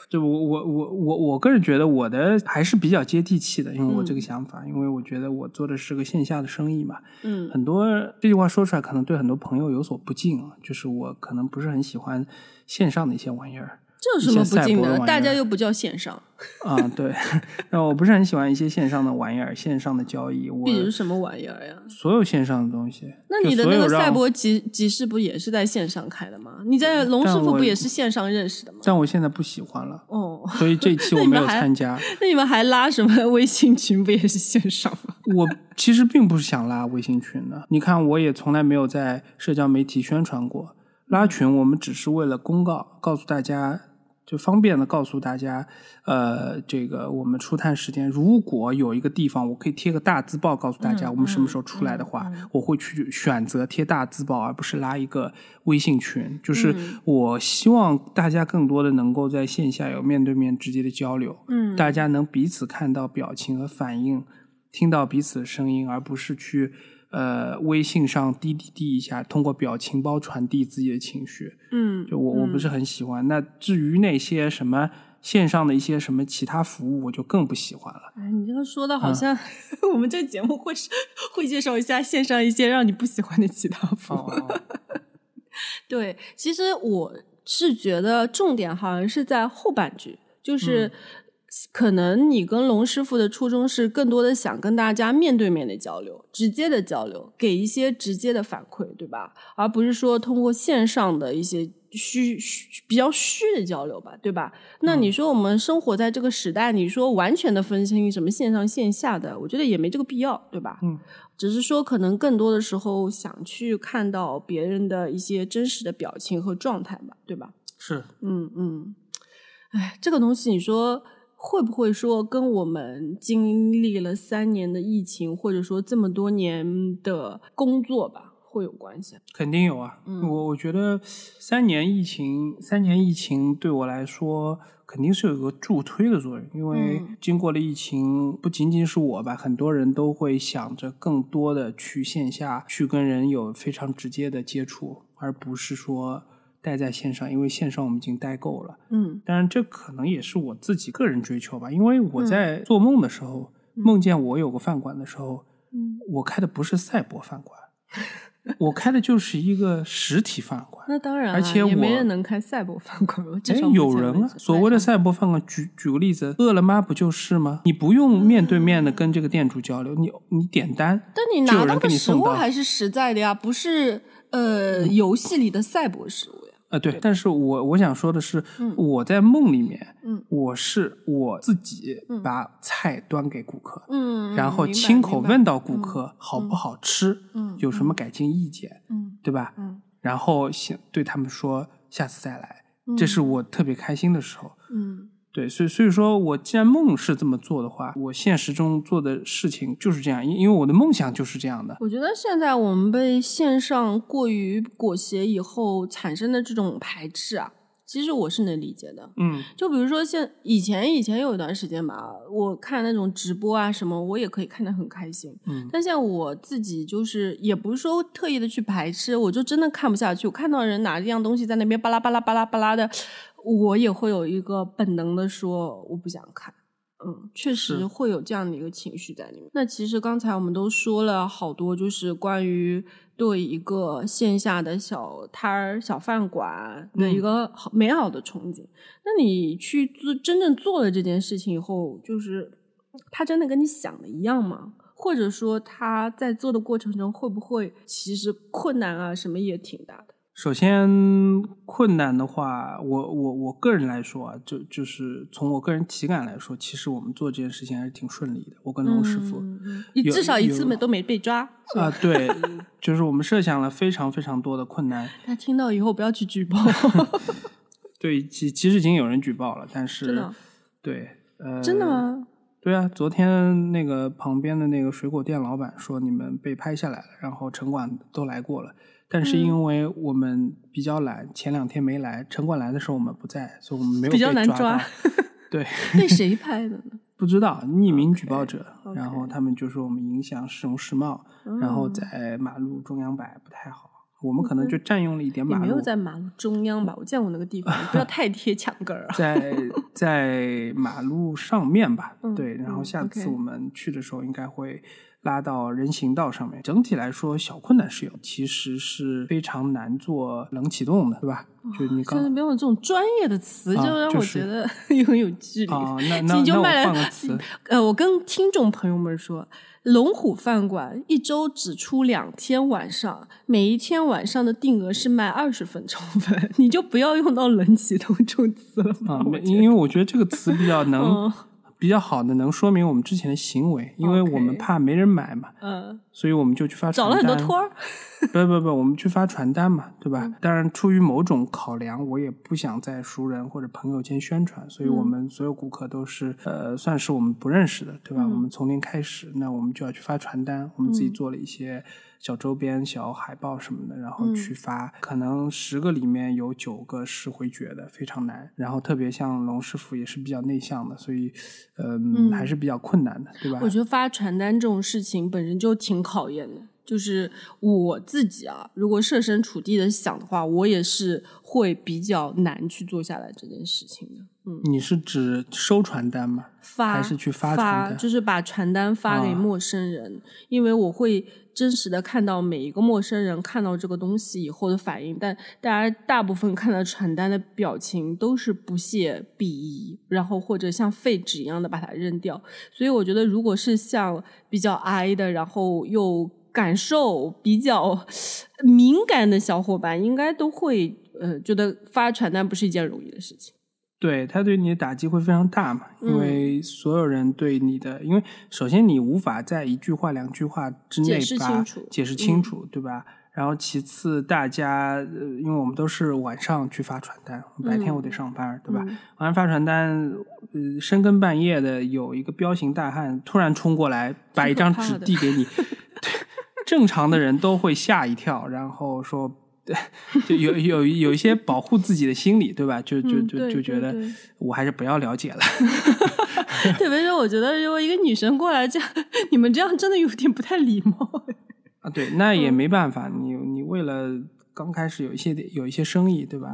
S2: 就我我我我我个人觉得我的还是比较接地气的，因为我
S1: 嗯
S2: 这个想法，因为我觉得我做的是个线下的生意嘛，
S1: 嗯。
S2: 很多这句话说出来可能对很多朋友有所不敬啊，就是我可能不是很喜欢线上的一些玩意儿
S1: 这有什么不敬的？大家又不叫线上，
S2: 啊，对，那我不是很喜欢一些线上的玩意儿，线上的交易，我
S1: 比如什么玩意儿呀？
S2: 所有线上的东西，
S1: 那你的那个赛博集集市不也是在线上开的吗？你在龙师傅不也是线上认识的吗？
S2: 但我现在不喜欢了，
S1: 哦，
S2: 所以这期我没有参加。
S1: 那你们还拉什么 微信群？不也是线上吗？
S2: 我其实并不是想拉微信群的，你看我也从来没有在社交媒体宣传过拉群，我们只是为了公告，告诉大家，就方便的告诉大家，呃，这个我们出摊时间，如果有一个地方我可以贴个大字报告诉大家
S1: 嗯
S2: 我们什么时候出来的话，我会去选择贴大字报，而不是拉一个微信群。就是
S1: 嗯
S2: 我希望大家更多的能够在线下有面对面直接的交流，
S1: 嗯
S2: 大家能彼此看到表情和反应，听到彼此的声音，而不是去呃微信上滴滴滴一下，通过表情包传递自己的情绪。
S1: 嗯，
S2: 就我我不是很喜欢。那至于那些什么线上的一些什么其他服务，我就更不喜欢了。
S1: 哎，你这个说的
S2: 嗯
S1: 好像、我们这个节目会是会介绍一下线上一些让你不喜欢的其他服务。
S2: 哦，
S1: 对，其实我是觉得重点好像是在后半句，就是。可能你跟龙师傅的初衷是更多的想跟大家面对面的交流，直接的交流，给一些直接的反馈，对吧？而不是说通过线上的一些虚虚比较虚的交流吧，对吧？那你说我们生活在这个时代，你说完全的分清什么线上线下的，我觉得也没这个必要，对吧？
S2: 嗯，
S1: 只是说可能更多的时候想去看到别人的一些真实的表情和状态吧，对吧？
S2: 是
S1: 嗯嗯，哎，这个东西你说会不会说跟我们经历了三年的疫情，或者说这么多年的工作吧，会有关系？
S2: 肯定有啊。
S1: 嗯
S2: 我我觉得三年疫情，三年疫情对我来说。肯定是有一个助推的作用，因为
S1: 嗯
S2: 经过了疫情，不仅仅是我吧，很多人都会想着更多的去线下去跟人有非常直接的接触，而不是说待在线上，因为线上我们已经待够了。
S1: 嗯
S2: 当然，这可能也是我自己个人追求吧，因为我
S1: 嗯
S2: 在做梦的时候，梦见我有个饭馆的时候，
S1: 嗯
S2: 我开的不是赛博饭馆，我开的就是一个实体饭馆。
S1: 那当然、啊，
S2: 而且
S1: 也没人能开赛博饭馆。至
S2: 哎有人啊，所谓的赛博饭馆，举举个例子，饿了么不就是吗？你不用面对面的跟这个店主交流，你你点单，
S1: 但你拿到的
S2: 给你送到
S1: 食物还是实在的呀，不是呃游戏里的赛博食物呀。
S2: 啊，对，但是我我想说的是，
S1: 嗯
S2: 我在梦里面，
S1: 嗯
S2: 我是我自己把菜端给顾客，
S1: 嗯，
S2: 然后亲口问到顾客好不好吃，
S1: 嗯
S2: 有什么改进意见，
S1: 嗯
S2: 对吧？
S1: 嗯
S2: 然后想对他们说下次再来，这是我特别开心的时候。
S1: 嗯
S2: 对，所以所以说我既然梦是这么做的话，我现实中做的事情就是这样，因因为我的梦想就是这样的。
S1: 我觉得现在我们被线上过于裹挟以后产生的这种排斥啊，其实我是能理解的。
S2: 嗯
S1: 就比如说现以前以前有一段时间吧，我看那种直播啊什么，我也可以看得很开心。
S2: 嗯
S1: 但现在我自己就是也不是说特意的去排斥，我就真的看不下去。我看到人拿一样东西在那边巴拉巴拉巴拉巴拉的，我也会有一个本能的说我不想看。嗯，确实会有这样的一个情绪在里面。那其实刚才我们都说了好多，就是关于对一个线下的小摊儿、小饭馆的一个好美好的憧憬。那你去做真正做了这件事情以后，就是他真的跟你想的一样吗？或者说他在做的过程中会不会其实困难啊什么也挺大的？
S2: 首先，困难的话，我我我个人来说啊，就就是从我个人体感来说，其实我们做这件事情还是挺顺利的。我跟龙师傅、
S1: 你至少一次没都没被抓。
S2: 啊，对，就是我们设想了非常非常多的困难。
S1: 他听到以后不要去举报，
S2: 对，其其实已经有人举报了，但是
S1: 真的
S2: 对，呃，
S1: 真的？吗？
S2: 对啊，昨天那个旁边的那个水果店老板说你们被拍下来了，然后城管都来过了，但是
S1: 嗯
S2: 因为我们比较懒，前两天没来，城管来的时候我们不在，所以我们没有
S1: 比较
S2: 被抓
S1: 难抓。
S2: 对，
S1: 被谁拍的呢？
S2: 不知道匿名举报者然后他们就说我们影响市容市貌，然后
S1: 嗯
S2: 在马路中央摆不太好，我们可能就占用了一点马路
S1: 也没有。在马路中央吧？我见过那个地方，不要 太贴墙根儿啊。
S2: 在在马路上面吧，
S1: 嗯
S2: 对，然后
S1: 嗯
S2: 下次我们去的时候应该会拉到人行道上面。整体来说，小困难是有，其实是非常难做冷启动的，对吧？就你刚
S1: 现在不用这种专业的词，
S2: 啊
S1: 就让我觉得 很有距离。
S2: 啊，那 那
S1: 你就
S2: 那换个词，
S1: 呃，我跟听众朋友们说，龙虎饭馆一周只出两天晚上，每一天晚上的定额是卖二十份充分，你就不要用到冷启动这种词了吧？
S2: 啊，因为我觉得这个词比较能、
S1: 嗯
S2: 比较好的能说明我们之前的行为，因为我们怕没人买嘛，
S1: 嗯，
S2: 所以我们就去发传单
S1: 了很多托儿。
S2: 不不不，我们去发传单嘛，对
S1: 嗯
S2: 吧？当然，出于某种考量，我也不想在熟人或者朋友间宣传，所以我
S1: 嗯
S2: 们所有顾客都是、呃，算是我们不认识的，对吧？
S1: 嗯
S2: 我们从零开始，那我们就要去发传单，我们自己做了一些小周边、小海报什么的，然后
S1: 嗯
S2: 去发。可能十个里面有九个是回绝的，非常难。然后特别像龙师傅也是比较内向的，所以嗯，还是比较困难的，对吧？
S1: 我觉得发传单这种事情本身就挺考验的。就是我自己啊，如果设身处地的想的话，我也是会比较难去做下来这件事情的。嗯，
S2: 你是指收传单吗？
S1: 发
S2: 还是去发传单
S1: 就是把传单发给
S2: 啊
S1: 陌生人，因为我会真实的看到每一个陌生人看到这个东西以后的反应，但大家大部分看到传单的表情都是不屑、鄙夷，然后或者像废纸一样的把它扔掉。所以我觉得，如果是像比较 I 的，然后又感受比较敏感的小伙伴，应该都会呃觉得发传单不是一件容易的事情。
S2: 对他对你的打击会非常大嘛，因
S1: 嗯
S2: 为所有人对你的，因为首先你无法在一句话、两句话之内
S1: 解释
S2: 把
S1: 清楚
S2: 解释清楚，对吧？然后其次，大家呃，因为我们都是晚上去发传单，白天我得上班，对吧？
S1: 嗯
S2: 晚上发传单，呃，深更半夜的有一个彪形大汉突然冲过来，把一张纸递给你，正常的人都会吓一跳，然后说。对，就有有有一些保护自己的心理，对吧？就就就就觉得我还是不要了解了。
S1: 特别是我觉得，如果一个女生过来这样，你们这样真的有点不太礼貌。
S2: 啊，对，那
S1: 嗯
S2: 也没办法，你你为了刚开始有一些有一些生意，对吧？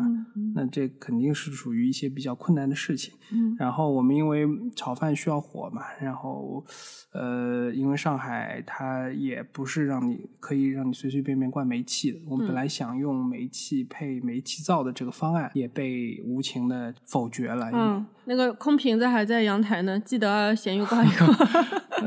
S2: 那这肯定是属于一些比较困难的事情。
S1: 嗯
S2: 然后我们因为炒饭需要火嘛，然后呃，因为上海它也不是让你可以让你随随便便灌煤气的，我们本来想用煤气配煤气灶的这个方案也被无情的否决了。
S1: 嗯，那个空瓶子还在阳台呢，记得咸鱼挂一个。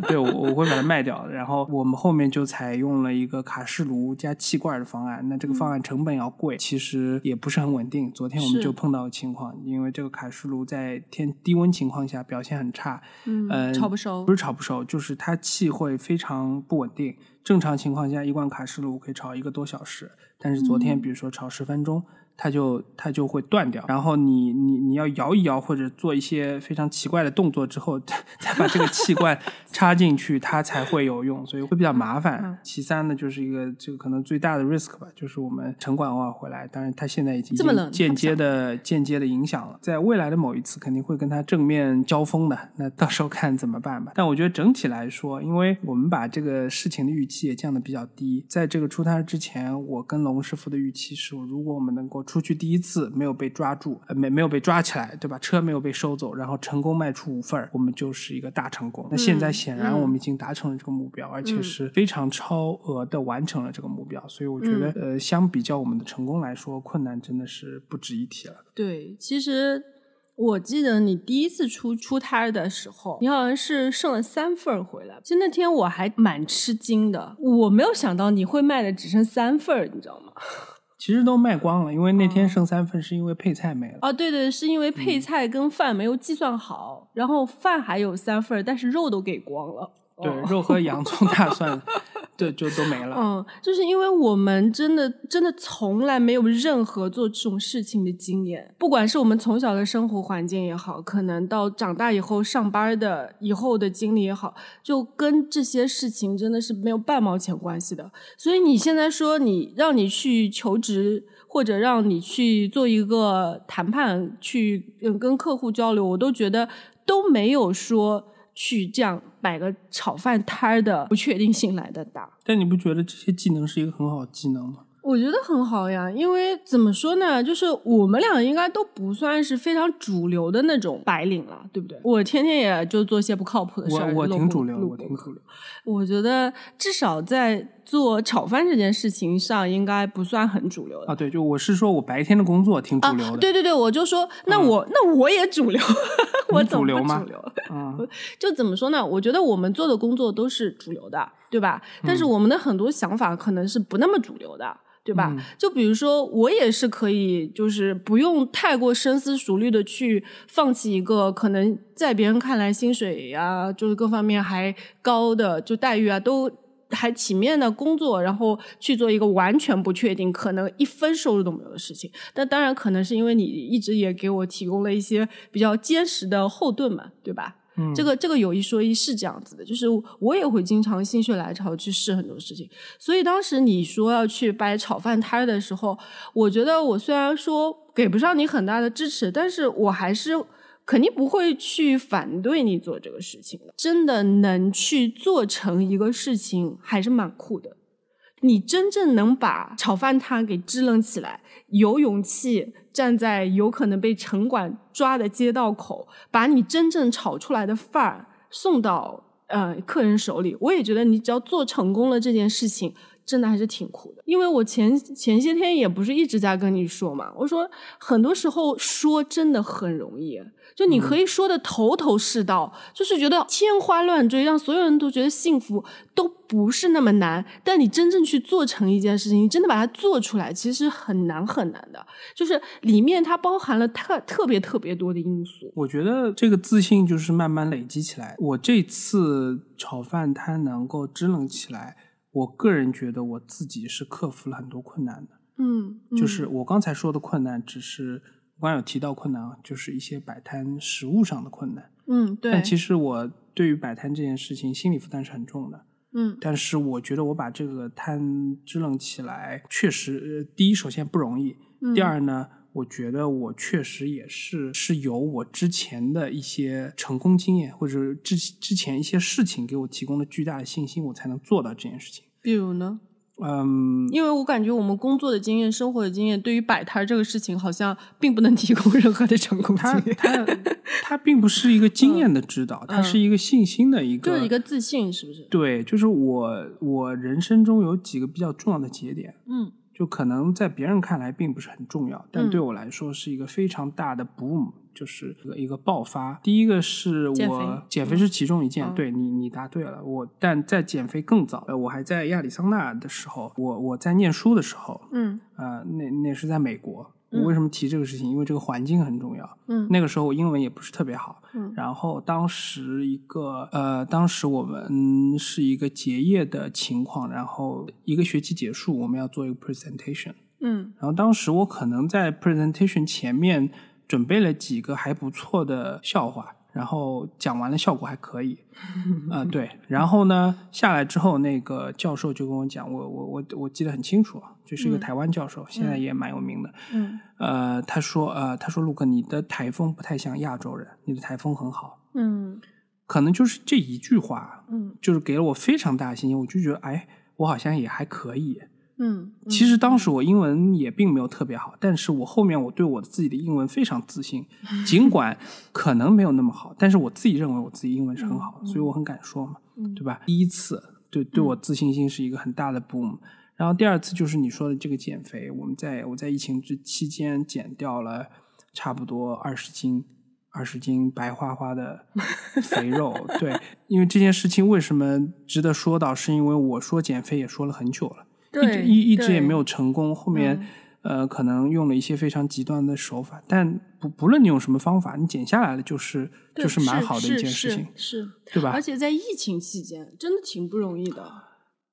S2: 对，我我会把它卖掉。然后我们后面就采用了一个卡式炉加气罐的方案。那这个方案成本要贵，其实也不是很稳定。昨天我们就碰到个情况，因为这个卡式炉在天低温情况下表现很差，
S1: 嗯
S2: 呃，
S1: 炒不熟
S2: 不是炒不熟，就是它气会非常不稳定。正常情况下，一罐卡式炉可以炒一个多小时，但是昨
S1: 嗯
S2: 天比如说炒十分钟，它就它就会断掉。然后你你你要摇一摇或者做一些非常奇怪的动作之后，再把这个气罐插进去，它才会有用，所以会比较麻烦。
S1: 嗯
S2: 其三呢，就是一个这个可能最大的 risk 吧，就是我们城管偶尔回来，当然它现在已经间接的间接的影响了，在未来的某一次肯定会跟它正面交锋的，那到时候看怎么办吧。但我觉得整体来说，因为我们把这个事情的预期也降得比较低，在这个出摊之前，我跟龙师傅的预期是，如果我们能够出去第一次没有被抓住，呃没没有被抓起来，对吧？车没有被收走，然后成功卖出五份儿，我们就是一个大成功。那现在显然
S1: 嗯
S2: 我们已经达成了这个目标，而且是非常超额的完成了这个目标，所以我觉得，呃，相比较我们的成功来说，困难真的是不值一提了。
S1: 对，其实我记得你第一次出出摊的时候，你好像是剩了三份儿回来。其实那天我还蛮吃惊的，我没有想到你会卖的只剩三份儿，你知道吗？
S2: 其实都卖光了，因为那天剩三份是因为配菜没了。
S1: 哦，对对，是因为
S2: 嗯
S1: 配菜跟饭没有计算好，然后饭还有三份，但是肉都给光了。
S2: 对，
S1: 哦
S2: 肉和洋葱、大蒜，对，就都没了。
S1: 嗯，就是因为我们真的真的从来没有任何做这种事情的经验，不管是我们从小的生活环境也好，可能到长大以后上班的以后的经历也好，就跟这些事情真的是没有半毛钱关系的。所以你现在说你让你去求职，或者让你去做一个谈判，去跟客户交流，我都觉得都没有说。去这样摆个炒饭摊儿的不确定性来的大，
S2: 但你不觉得这些技能是一个很好的技能吗？
S1: 我觉得很好呀，因为怎么说呢，就是我们俩应该都不算是非常主流的那种白领了，对不对？我天天也就做些不靠谱的事儿。
S2: 我我挺主流，
S1: 录
S2: 我挺主流。
S1: 我觉得至少在做炒饭这件事情上，应该不算很主流的。
S2: 啊，对，就我是说我白天的工作挺主流的。
S1: 啊，对对对，我就说，那我、那我也主流，我怎么
S2: 主流吗
S1: 主流？
S2: 嗯，
S1: 就怎么说呢？我觉得我们做的工作都是主流的，对吧？但是我们的很多想法可能是不那么主流的。对吧？
S2: 嗯
S1: 就比如说，我也是可以，就是不用太过深思熟虑的去放弃一个可能在别人看来薪水呀、就是各方面还高的，就待遇啊，都还体面的工作，然后去做一个完全不确定、可能一分收入都没有的事情。但当然，可能是因为你一直也给我提供了一些比较坚实的后盾嘛，对吧？这个这个有一说一是这样子的，就是我也会经常心血来潮去试很多事情，所以当时你说要去摆炒饭摊的时候，我觉得我虽然说给不上你很大的支持，但是我还是肯定不会去反对你做这个事情的。真的能去做成一个事情，还是蛮酷的。你真正能把炒饭摊给支棱起来，有勇气站在有可能被城管抓的街道口，把你真正炒出来的饭儿送到呃客人手里，我也觉得你只要做成功了这件事情，真的还是挺酷的。因为我前前些天也不是一直在跟你说嘛，我说很多时候说真的很容易，就你可以说的头头是道，就是觉得天花乱坠，让所有人都觉得幸福，都不是那么难。但你真正去做成一件事情，你真的把它做出来，其实很难很难的。就是里面它包含了特特别特别多的因素。
S2: 我觉得这个自信就是慢慢累积起来。我这次炒饭摊能够支棱起来，我个人觉得我自己是克服了很多困难的。
S1: 嗯，
S2: 就是我刚才说的困难，只是我刚刚有提到困难啊，就是一些摆摊实物上的困难。
S1: 嗯，对，
S2: 但其实我对于摆摊这件事情心理负担是很重的。
S1: 嗯
S2: 但是我觉得我把这个摊支棱起来，确实，呃第一首先不容易，
S1: 嗯
S2: 第二呢，我觉得我确实也是是有我之前的一些成功经验，或者之之前一些事情给我提供了巨大的信心，我才能做到这件事情。
S1: 比如呢？
S2: 嗯，
S1: 因为我感觉我们工作的经验、生活的经验，对于摆摊这个事情，好像并不能提供任何的成功经
S2: 它
S1: 验。
S2: 它 它并不是一个经验的指导，它是一个信心的一个，
S1: 就是一个自信，是不是？
S2: 对，就是我我人生中有几个比较重要的节点，
S1: 嗯
S2: 就可能在别人看来并不是很重要，但
S1: 嗯
S2: 对我来说是一个非常大的 boom，就是一个一个爆发。第一个是
S1: 减肥
S2: 我减肥是其中一件，
S1: 嗯
S2: 对你你答对了。我但在减肥更早，呃，我还在亚利桑那的时候，我我在念书的时候，
S1: 嗯
S2: 呃，那那是在美国。
S1: 嗯
S2: 我为什么提这个事情？因为这个环境很重要。
S1: 嗯
S2: 那个时候我英文也不是特别好，
S1: 嗯
S2: 然后当时一个呃，当时我们是一个结业的情况，然后一个学期结束，我们要做一个 presentation，
S1: 嗯
S2: 然后当时我可能在 presentation 前面准备了几个还不错的笑话，然后讲完了效果还可以，啊、对，然后呢下来之后，那个教授就跟我讲，我我我我记得很清楚，就是一个
S1: 嗯
S2: 台湾教授，现在也蛮有名的，
S1: 嗯。
S2: 呃，他说呃，他说陆克，你的台风不太像亚洲人，你的台风很好，
S1: 嗯。
S2: 可能就是这一句话，
S1: 嗯。
S2: 就是给了我非常大的信心，我就觉得哎，我好像也还可以。
S1: 嗯，
S2: 其实当时我英文也并没有特别好，但是我后面我对我自己的英文非常自信，尽管可能没有那么好，但是我自己认为我自己英文是很好的，所以我很敢说嘛，
S1: 嗯。
S2: 对吧？第一次对对我自信心是一个很大的 boom，然后第二次就是你说的这个减肥，我们在我在疫情之期间减掉了差不多二十斤。二十斤白花花的 肥肉，对，因为这件事情为什么值得说到，是因为我说减肥也说了很久了，
S1: 对
S2: 一一直也没有成功，后面、
S1: 嗯
S2: 呃可能用了一些非常极端的手法，但不不论你用什么方法，你减下来了就是就是蛮好的一件事情，
S1: 是，是
S2: 对吧
S1: 而？且在疫情期间，真的挺不容易的。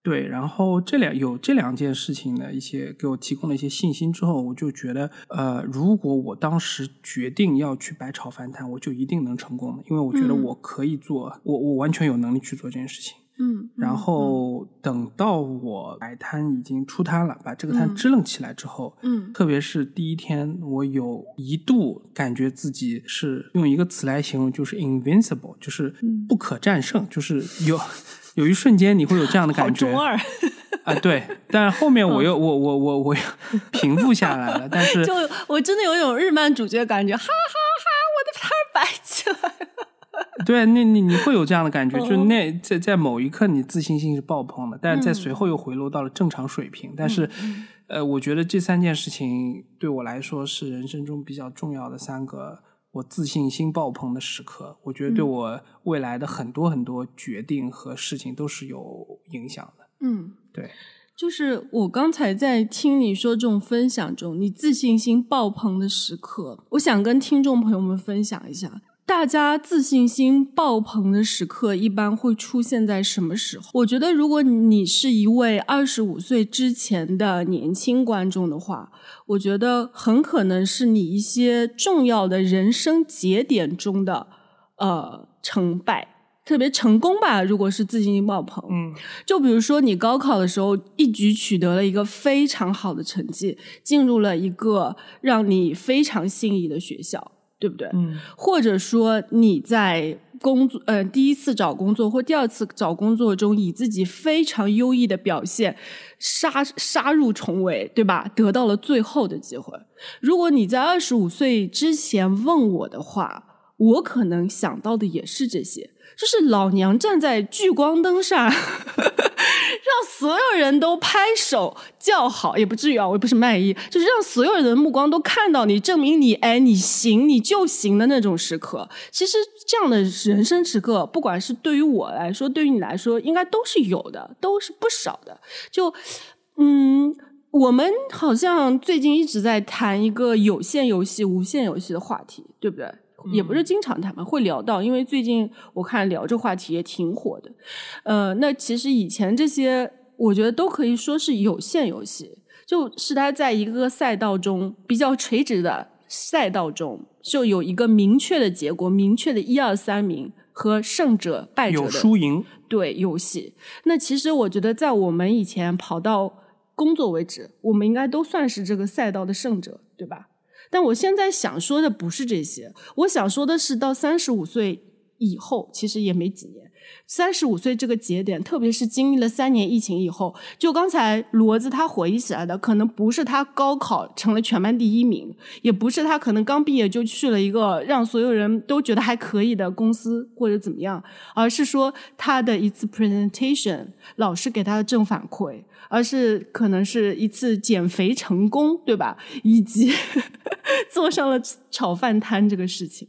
S2: 对，然后这两有这两件事情的一些给我提供了一些信心之后，我就觉得，呃，如果我当时决定要去百炒饭摊，我就一定能成功的，因为我觉得
S1: 嗯
S2: 我可以做，我我完全有能力去做这件事情。
S1: 嗯，
S2: 然
S1: 嗯。
S2: 后等到我摆摊已经出摊了，把这个摊
S1: 嗯。
S2: 支棱起来之后，
S1: 嗯。
S2: 特别是第一天，我有一度感觉自己是用一个词来形容，就是 invincible，就是
S1: 嗯。
S2: 不可战胜，就是有有一瞬间你会有这样的感觉。
S1: 中二，
S2: 啊，对。但后面我又我我我我又平复下来了，但是
S1: 就我真的有一种日漫主角感觉，哈哈哈，我的摊摆起来了。
S2: 对，那你你会有这样的感觉，就
S1: 是
S2: 那在在某一刻你自信心是爆棚的，但是在
S1: 嗯
S2: 随后又回落到了正常水平。但是，呃，我觉得这三件事情对我来说是人生中比较重要的三个我自信心爆棚的时刻。我觉得对
S1: 嗯
S2: 我未来的很多很多决定和事情都是有影响的。
S1: 嗯，
S2: 对，
S1: 就是我刚才在听你说这种分享中，你自信心爆棚的时刻，我想跟听众朋友们分享一下。大家自信心爆棚的时刻一般会出现在什么时候？我觉得，如果你是一位二十五岁之前的年轻观众的话，我觉得很可能是你一些重要的人生节点中的呃成败，特别成功吧。如果是自信心爆棚，
S2: 嗯
S1: 就比如说你高考的时候一举取得了一个非常好的成绩，进入了一个让你非常心仪的学校，对不对？
S2: 嗯
S1: 或者说你在工作，呃，第一次找工作或第二次找工作中，以自己非常优异的表现杀杀入重围，对吧？得到了最后的机会。如果你在二十五岁之前问我的话，我可能想到的也是这些，就是老娘站在聚光灯上，让所有人都拍手叫好，也不至于啊，我也不是卖艺，就是让所有人的目光都看到你，证明你，哎，你行，你就行的那种时刻。其实这样的人生时刻，不管是对于我来说，对于你来说，应该都是有的，都是不少的。就，嗯。我们好像最近一直在谈一个有限游戏、无限游戏的话题，对不对？也不是经常谈吧，会聊到，因为最近我看聊这话题也挺火的。呃，那其实以前这些，我觉得都可以说是有限游戏，就是它在一个赛道中比较垂直的赛道中，就有一个明确的结果，明确的一二三名和胜者败者
S2: 有
S1: 的
S2: 输赢，
S1: 对游戏。那其实我觉得，在我们以前跑到工作为止，我们应该都算是这个赛道的胜者，对吧？但我现在想说的不是这些，我想说的是，到三十五岁以后，其实也没几年。三十五岁这个节点，特别是经历了三年疫情以后，就刚才骡子他回忆起来的，可能不是他高考成了全班第一名，也不是他可能刚毕业就去了一个让所有人都觉得还可以的公司或者怎么样，而是说他的一次 presentation，老师给他的正反馈。而是可能是一次减肥成功，对吧？以及 坐上了炒饭摊这个事情，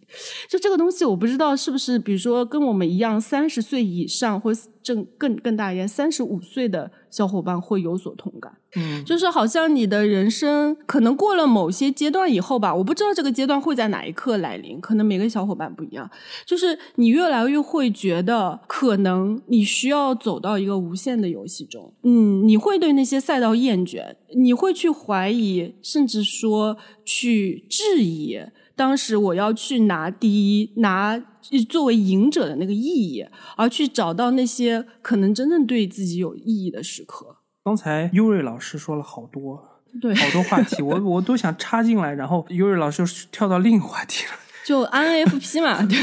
S1: 就这个东西，我不知道是不是，比如说跟我们一样，三十岁以上或。正更更大一点，三十五岁的小伙伴会有所同感。
S2: 嗯，
S1: 就是好像你的人生可能过了某些阶段以后吧，我不知道这个阶段会在哪一刻来临，可能每个小伙伴不一样。就是你越来越会觉得，可能你需要走到一个无限的游戏中。嗯，你会对那些赛道厌倦，你会去怀疑，甚至说去质疑。当时我要去拿第一，拿作为赢者的那个意义，而去找到那些可能真正对自己有意义的时刻。
S2: 刚才优瑞老师说了好多，
S1: 对，
S2: 好多话题，我我都想插进来，然后优瑞老师跳到另一个话题了，
S1: 就 INFP 嘛，对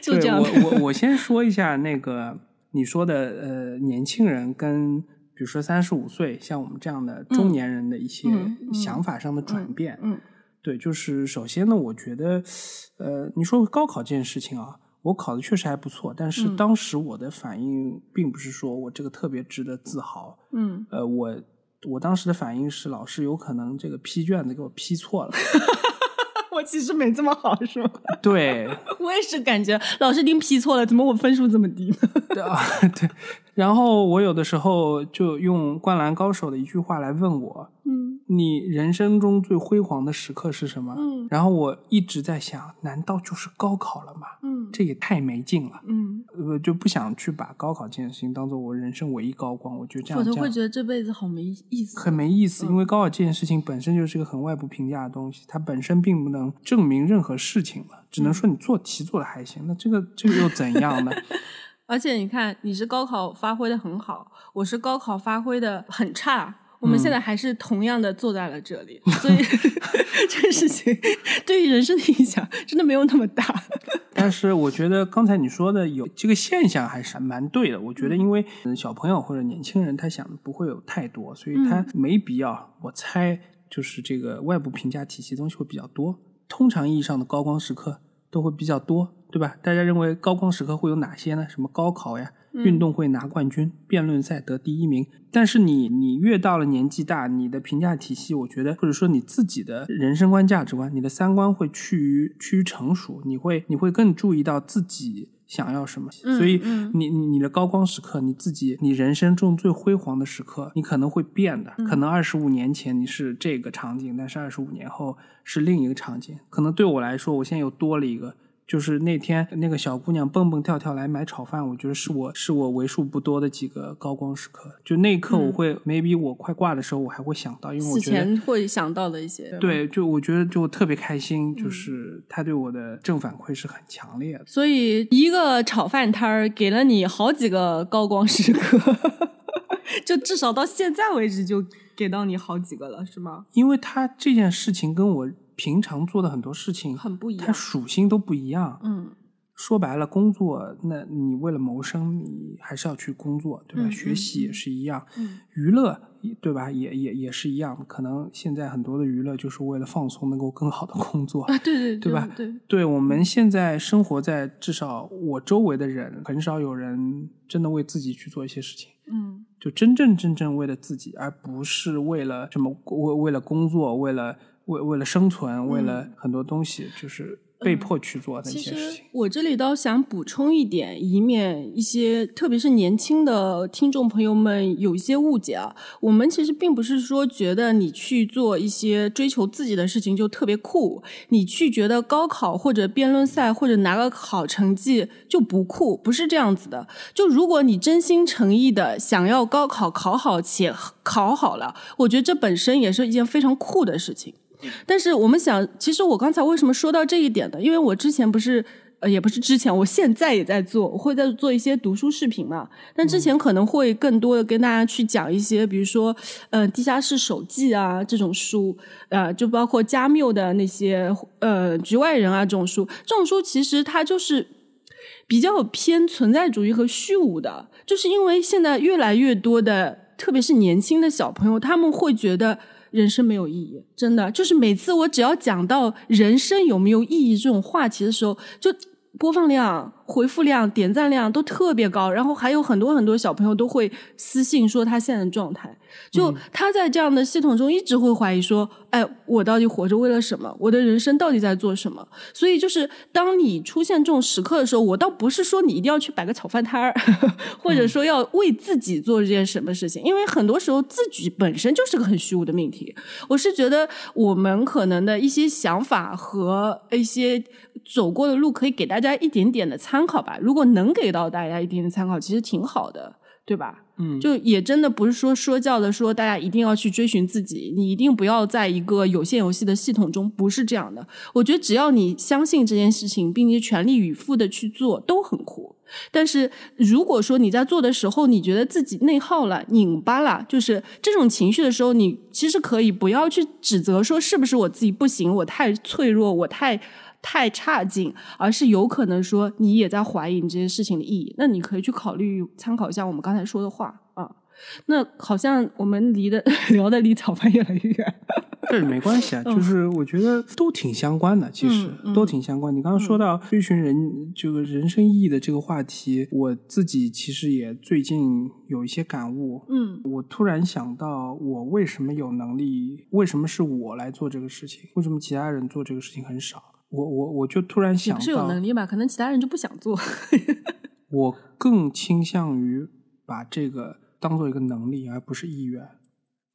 S1: 就这样。
S2: 我我 我先说一下那个你说的呃，年轻人跟比如说三十五岁像我们这样的中年人的一些想法上的转变，
S1: 嗯。
S2: 对，就是首先呢，我觉得，呃，你说高考这件事情啊，我考的确实还不错，但是当时我的反应并不是说我这个特别值得自豪，
S1: 嗯，
S2: 呃，我我当时的反应是老师有可能这个批卷子给我批错了，
S1: 我其实没这么好，是吗？
S2: 对，
S1: 我也是感觉老师您批错了，怎么我分数这么低呢？
S2: 对啊，对，然后我有的时候就用灌篮高手的一句话来问我，
S1: 嗯。
S2: 你人生中最辉煌的时刻是什么？
S1: 嗯，
S2: 然后我一直在想，难道就是高考了吗？
S1: 嗯，
S2: 这也太没劲了。
S1: 嗯，
S2: 呃，就不想去把高考这件事情当做我人生唯一高光。我觉得这样，
S1: 否则会觉得这辈子好没意思，
S2: 很没意思。因为高考这件事情本身就是个很外部评价的东西，它本身并不能证明任何事情嘛，只能说你做题做的还行。那这个这个又怎样呢？
S1: 而且你看，你是高考发挥的很好，我是高考发挥的很差。我们现在还是同样的坐在了这里，所以 这个事情对于人生的影响真的没有那么大。
S2: 但是我觉得刚才你说的有这个现象还是蛮对的。我觉得因为小朋友或者年轻人他想的不会有太多，所以他没必要。我猜就是这个外部评价体系东西会比较多。通常意义上的高光时刻都会比较多，对吧？大家认为高光时刻会有哪些呢？什么高考呀？运动会拿冠军，辩论赛得第一名。但是你你越到了年纪大，你的评价体系，我觉得或者说你自己的人生观、价值观，你的三观会趋于趋于成熟，你会你会更注意到自己想要什么。所以你你的高光时刻，你自己你人生中最辉煌的时刻，你可能会变的。可能二十五年前你是这个场景，但是二十五年后是另一个场景。可能对我来说，我现在又多了一个。就是那天那个小姑娘蹦蹦跳跳来买炒饭，我觉得是我是我为数不多的几个高光时刻。就那一刻，我会 maybe 我快挂的时候，我还会想到，因为我觉
S1: 得会想到的一些。
S2: 对，就我觉得就特别开心，就是他对我的正反馈是很强烈的。
S1: 所以一个炒饭摊儿给了你好几个高光时刻，就至少到现在为止就给到你好几个了，是吗？
S2: 因为他这件事情跟我。平常做的很多事情
S1: 很不一样，
S2: 它属性都不一样。
S1: 嗯，
S2: 说白了，工作，那你为了谋生，你还是要去工作，对吧？学习也是一样，娱乐，对吧？也也也是一样。可能现在很多的娱乐就是为了放松，能够更好的工作。
S1: 啊，对对
S2: 对吧？
S1: 对，
S2: 对我们现在生活在至少我周围的人，很少有人真的为自己去做一些事情。
S1: 嗯，
S2: 就真正真正为了自己，而不是为了什么为为了工作，为了。为为了生存，为了很多东西，就是被迫去做的一些事情。
S1: 我这里倒想补充一点，以免一些特别是年轻的听众朋友们有一些误解啊。我们其实并不是说觉得你去做一些追求自己的事情就特别酷，你去觉得高考或者辩论赛或者拿个好成绩就不酷，不是这样子的。就如果你真心诚意的想要高考考好且考好了，我觉得这本身也是一件非常酷的事情。但是我们想，其实我刚才为什么说到这一点呢？因为我之前不是呃，也不是之前，我现在也在做，我会在做一些读书视频嘛。但之前可能会更多的跟大家去讲一些，比如说，呃，地下室手记啊这种书，呃，就包括加缪的那些，呃，局外人啊这种书，这种书其实它就是比较偏存在主义和虚无的，就是因为现在越来越多的，特别是年轻的小朋友，他们会觉得。人生没有意义，真的就是每次我只要讲到人生有没有意义这种话题的时候，就播放量、回复量、点赞量都特别高，然后还有很多很多小朋友都会私信说他现在的状态。就他在这样的系统中一直会怀疑说：“哎，我到底活着为了什么？我的人生到底在做什么？”所以，就是当你出现这种时刻的时候，我倒不是说你一定要去摆个炒饭摊儿，或者说要为自己做这件什么事情，因为很多时候自己本身就是个很虚无的命题。我是觉得我们可能的一些想法和一些走过的路，可以给大家一点点的参考吧。如果能给到大家一点点参考，其实挺好的，对吧？就也真的不是说说教的，说大家一定要去追寻自己，你一定不要在一个有限游戏的系统中，不是这样的。我觉得只要你相信这件事情，并且全力以赴的去做，都很酷。但是如果说你在做的时候，你觉得自己内耗了、拧巴了，就是这种情绪的时候，你其实可以不要去指责说是不是我自己不行，我太脆弱，我太。太差劲，而是有可能说你也在怀疑你这些事情的意义。那你可以去考虑参考一下我们刚才说的话啊。那好像我们离的 聊的离炒饭越来越远。
S2: 对，没关系啊，就是我觉得都挺相关的，其实都挺相关。你刚刚说到追寻人这个人生意义的这个话题，我自己其实也最近有一些感悟。
S1: 嗯，
S2: 我突然想到，我为什么有能力？为什么是我来做这个事情？为什么其他人做这个事情很少？我我我就突然想到，
S1: 是有能力吧？可能其他人就不想做。
S2: 我更倾向于把这个当做一个能力，而不是意愿。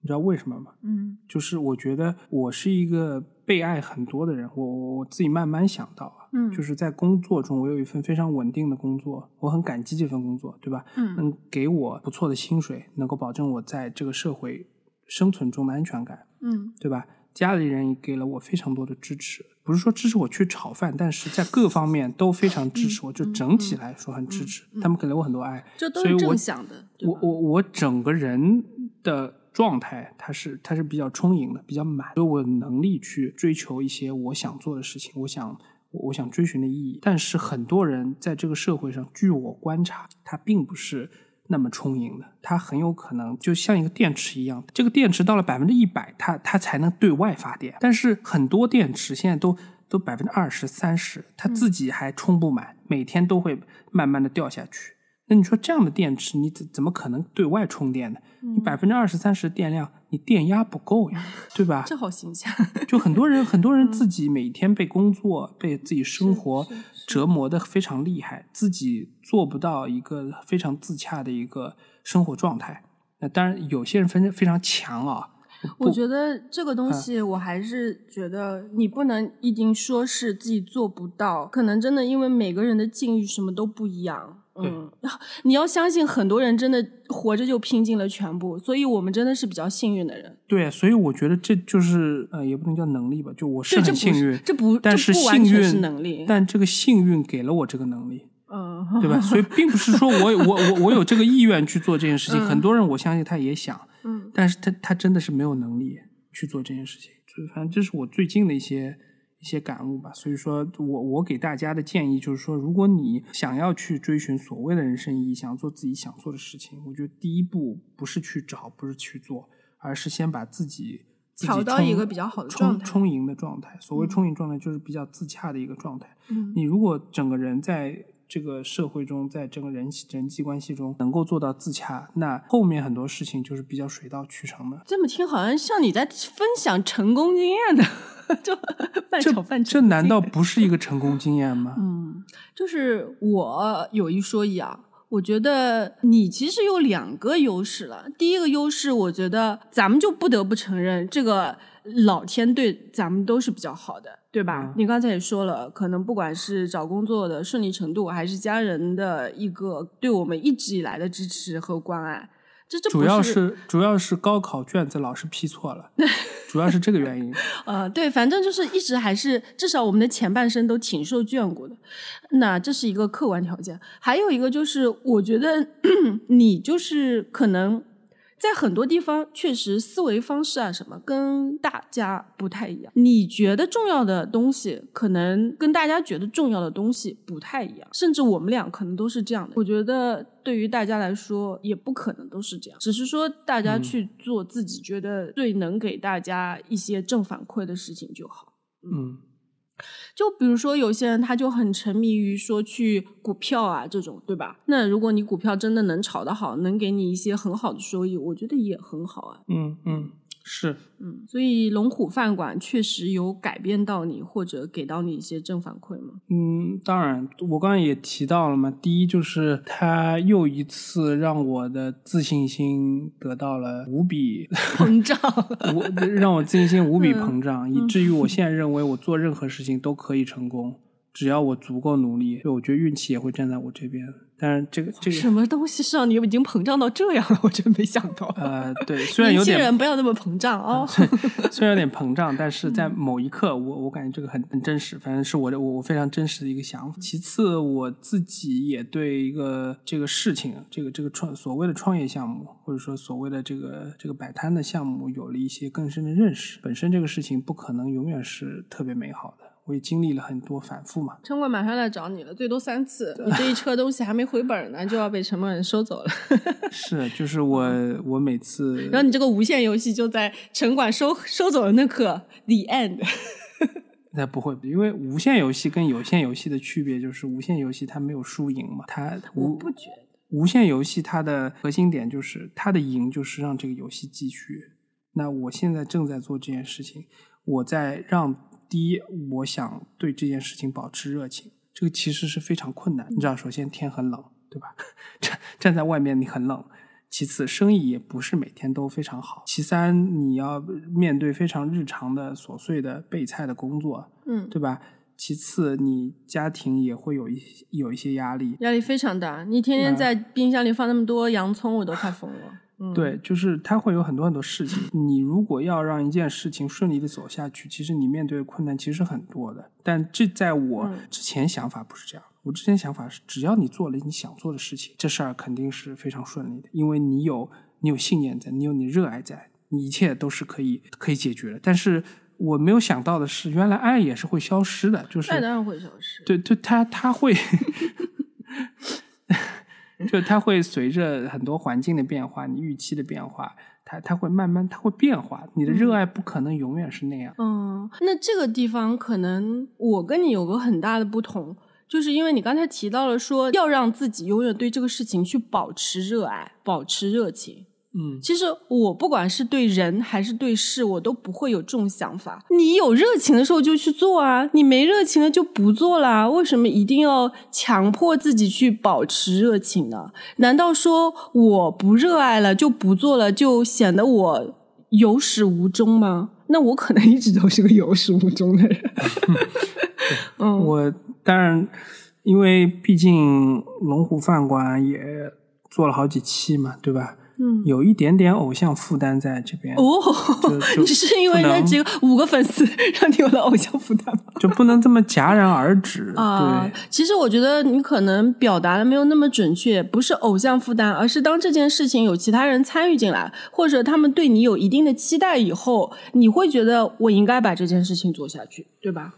S2: 你知道为什么吗？
S1: 嗯，
S2: 就是我觉得我是一个被爱很多的人。我我我自己慢慢想到啊，
S1: 嗯，
S2: 就是在工作中，我有一份非常稳定的工作，我很感激这份工作，对吧？
S1: 嗯，
S2: 能给我不错的薪水，能够保证我在这个社会生存中的安全感，
S1: 嗯，
S2: 对吧？家里人也给了我非常多的支持，不是说支持我去炒饭，但是在各方面都非常支持我，就整体来说很支持。他们给了我很多爱，
S1: 这都是正向的。
S2: 我我我整个人的状态，它是它是比较充盈的，比较满，所以我有能力去追求一些我想做的事情，我想我想追寻的意义。但是很多人在这个社会上，据我观察，他并不是。那么充盈的，它很有可能就像一个电池一样，这个电池到了百分之一百，它它才能对外发电。但是很多电池现在都都百分之二十三十，它自己还充不满，每天都会慢慢的掉下去。那你说这样的电池，你怎怎么可能对外充电呢？你百分之二十三十电量，你电压不够呀，对吧？
S1: 这好形象。
S2: 就很多人，很多人自己每天被工作、被自己生活折磨的非常厉害，自己做不到一个非常自洽的一个生活状态。那当然，有些人非常非常强啊。
S1: 我觉得这个东西，我还是觉得你不能一定说是自己做不到，可能真的因为每个人的境遇什么都不一样。嗯，你要相信很多人真的活着就拼尽了全部，所以我们真的是比较幸运的人。
S2: 对，所以我觉得这就是呃，也不能叫能力吧，就我是很幸运，
S1: 这不，
S2: 但
S1: 是
S2: 幸运
S1: 是能力，
S2: 但这个幸运给了我这个能力，
S1: 嗯，
S2: 对吧？所以并不是说我我我我有这个意愿去做这件事情，很多人我相信他也想，
S1: 嗯，
S2: 但是他他真的是没有能力去做这件事情，就是反正这是我最近的一些。一些感悟吧，所以说我我给大家的建议就是说，如果你想要去追寻所谓的人生意义，想做自己想做的事情，我觉得第一步不是去找，不是去做，而是先把自己
S1: 调到一个比较好的状
S2: 态，充盈的状态。所谓充盈状态，就是比较自洽的一个状态。
S1: 嗯，
S2: 你如果整个人在这个社会中，在整个人人际关系中能够做到自洽，那后面很多事情就是比较水到渠成的。
S1: 这么听，好像像你在分享成功经验的。就半炒饭，
S2: 这难道不是一个成功经验吗？
S1: 嗯，就是我有一说一啊，我觉得你其实有两个优势了。第一个优势，我觉得咱们就不得不承认，这个老天对咱们都是比较好的，对吧？你刚才也说了，可能不管是找工作的顺利程度，还是家人的一个对我们一直以来的支持和关爱。这这
S2: 主要是主要是高考卷子老师批错了，主要是这个原因。
S1: 呃，对，反正就是一直还是至少我们的前半生都挺受眷顾的，那这是一个客观条件。还有一个就是，我觉得 你就是可能。在很多地方，确实思维方式啊什么跟大家不太一样。你觉得重要的东西，可能跟大家觉得重要的东西不太一样。甚至我们俩可能都是这样的。我觉得对于大家来说，也不可能都是这样。只是说大家去做自己觉得最能给大家一些正反馈的事情就好。
S2: 嗯。
S1: 就比如说，有些人他就很沉迷于说去股票啊这种，对吧？那如果你股票真的能炒得好，能给你一些很好的收益，我觉得也很好啊。
S2: 嗯嗯。是，
S1: 嗯，所以龙虎饭馆确实有改变到你，或者给到你一些正反馈吗？
S2: 嗯，当然，我刚才也提到了嘛。第一，就是他又一次让我的自信心得到了无比
S1: 膨胀，
S2: 无让我自信心无比膨胀，以至于我现在认为我做任何事情都可以成功，只要我足够努力。我觉得运气也会站在我这边。但是这个这个
S1: 什么东西是让你已经膨胀到这样了？我真没想到。
S2: 呃，对，虽然有点
S1: 人不要那么膨胀哦。
S2: 虽然有点膨胀，但是在某一刻，我我感觉这个很很真实，反正是我的我我非常真实的一个想法。其次，我自己也对一个这个事情，这个这个创所谓的创业项目，或者说所谓的这个这个摆摊的项目，有了一些更深的认识。本身这个事情不可能永远是特别美好的。我也经历了很多反复嘛。
S1: 城管马上来找你了，最多三次。你这一车东西还没回本呢，就要被城管收走了。
S2: 是，就是我，我每次。
S1: 然后你这个无限游戏就在城管收收走的那刻，the end。
S2: 那不会，因为无限游戏跟有限游戏的区别就是，无限游戏它没有输赢嘛，它
S1: 我不觉得。
S2: 无限游戏它的核心点就是它的赢就是让这个游戏继续。那我现在正在做这件事情，我在让。第一，我想对这件事情保持热情，这个其实是非常困难。你知道，首先天很冷，对吧？站站在外面你很冷。其次，生意也不是每天都非常好。其三，你要面对非常日常的琐碎的备菜的工作，
S1: 嗯，
S2: 对吧？其次，你家庭也会有一有一些压力，
S1: 压力非常大。你天天在冰箱里放那么多洋葱，我都快疯了。
S2: 对，就是他会有很多很多事情。你如果要让一件事情顺利的走下去，其实你面对的困难其实很多的。但这在我之前想法不是这样。我之前想法是，只要你做了你想做的事情，这事儿肯定是非常顺利的，因为你有你有信念在，你有你热爱在，你一切都是可以可以解决的。但是我没有想到的是，原来爱也是会消失的，就是
S1: 爱当然会消失。
S2: 对对，他他会。就它会随着很多环境的变化，你预期的变化，它它会慢慢它会变化。你的热爱不可能永远是那样。
S1: 嗯，那这个地方可能我跟你有个很大的不同，就是因为你刚才提到了说要让自己永远对这个事情去保持热爱，保持热情。
S2: 嗯，
S1: 其实我不管是对人还是对事，我都不会有这种想法。你有热情的时候就去做啊，你没热情了就不做啦。为什么一定要强迫自己去保持热情呢？难道说我不热爱了就不做了，就显得我有始无终吗？那我可能一直都是个有始无终的人。
S2: 嗯，我当然，因为毕竟龙湖饭馆也做了好几期嘛，对吧？
S1: 嗯，
S2: 有一点点偶像负担在这边
S1: 哦。你是因为那几个五个粉丝让你有了偶像负担吗？
S2: 就不能这么戛然而止
S1: 啊？其实我觉得你可能表达的没有那么准确，不是偶像负担，而是当这件事情有其他人参与进来，或者他们对你有一定的期待以后，你会觉得我应该把这件事情做下去，对吧？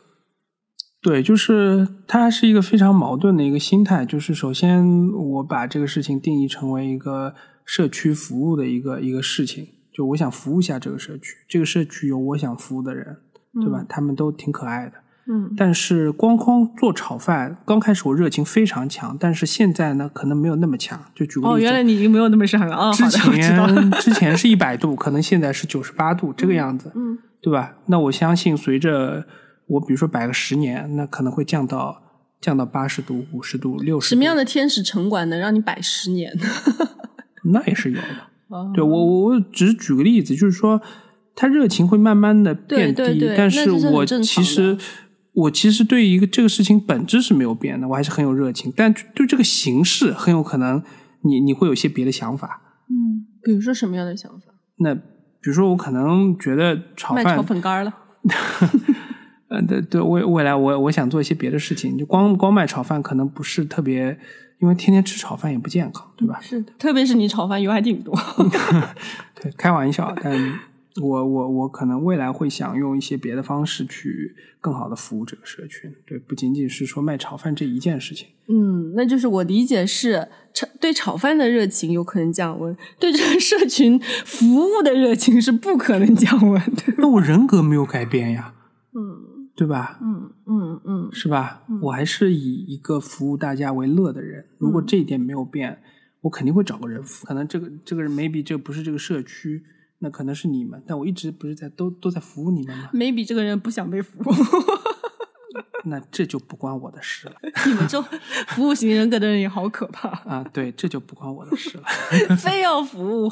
S2: 对，就是它是一个非常矛盾的一个心态。就是首先，我把这个事情定义成为一个。社区服务的一个一个事情，就我想服务一下这个社区，这个社区有我想服务的人，对吧？他们都挺可爱的，
S1: 嗯。
S2: 但是光光做炒饭，刚开始我热情非常强，但是现在呢，可能没有那么强。就举个例子，
S1: 哦，原来你已经没有那么强了啊！
S2: 之前之前是一百度，可能现在是九十八度这个样子，
S1: 嗯，
S2: 对吧？那我相信，随着我比如说摆个十年，那可能会降到降到八十度、五十度、六十。
S1: 什么样的天使城管能让你摆十年呢？
S2: 那也是有的，对我我我只是举个例子，就是说他热情会慢慢的变低，但是我其实我其实对一个这个事情本质是没有变的，我还是很有热情，但对这个形式很有可能你你会有一些别的想法，
S1: 嗯，比如说什么样的想法？
S2: 那比如说，我可能觉得炒饭
S1: 卖炒粉干了，
S2: 呃，对对，未未来我我想做一些别的事情，就光光卖炒饭可能不是特别，因为天天吃炒饭也不健康，对吧？
S1: 是的，特别是你炒饭油还挺多。
S2: 对，开玩笑，但我我我可能未来会想用一些别的方式去更好的服务这个社群，对，不仅仅是说卖炒饭这一件事情。
S1: 嗯，那就是我理解是炒对炒饭的热情有可能降温，对这个社群服务的热情是不可能降温的。
S2: 那我人格没有改变呀，
S1: 嗯
S2: 对吧？
S1: 嗯嗯嗯，
S2: 是吧？我还是以一个服务大家为乐的人。如果这一点没有变，我肯定会找个人服。可能这个这个人 maybe 这不是这个社区，那可能是你们，但我一直不是在都都在服务你们吗
S1: ？maybe 这个人不想被服务，
S2: 那这就不关我的事了
S1: 你们这 服务型人格的人也好可怕。
S2: 啊！对，这就不关我的事了。
S1: 非要服务。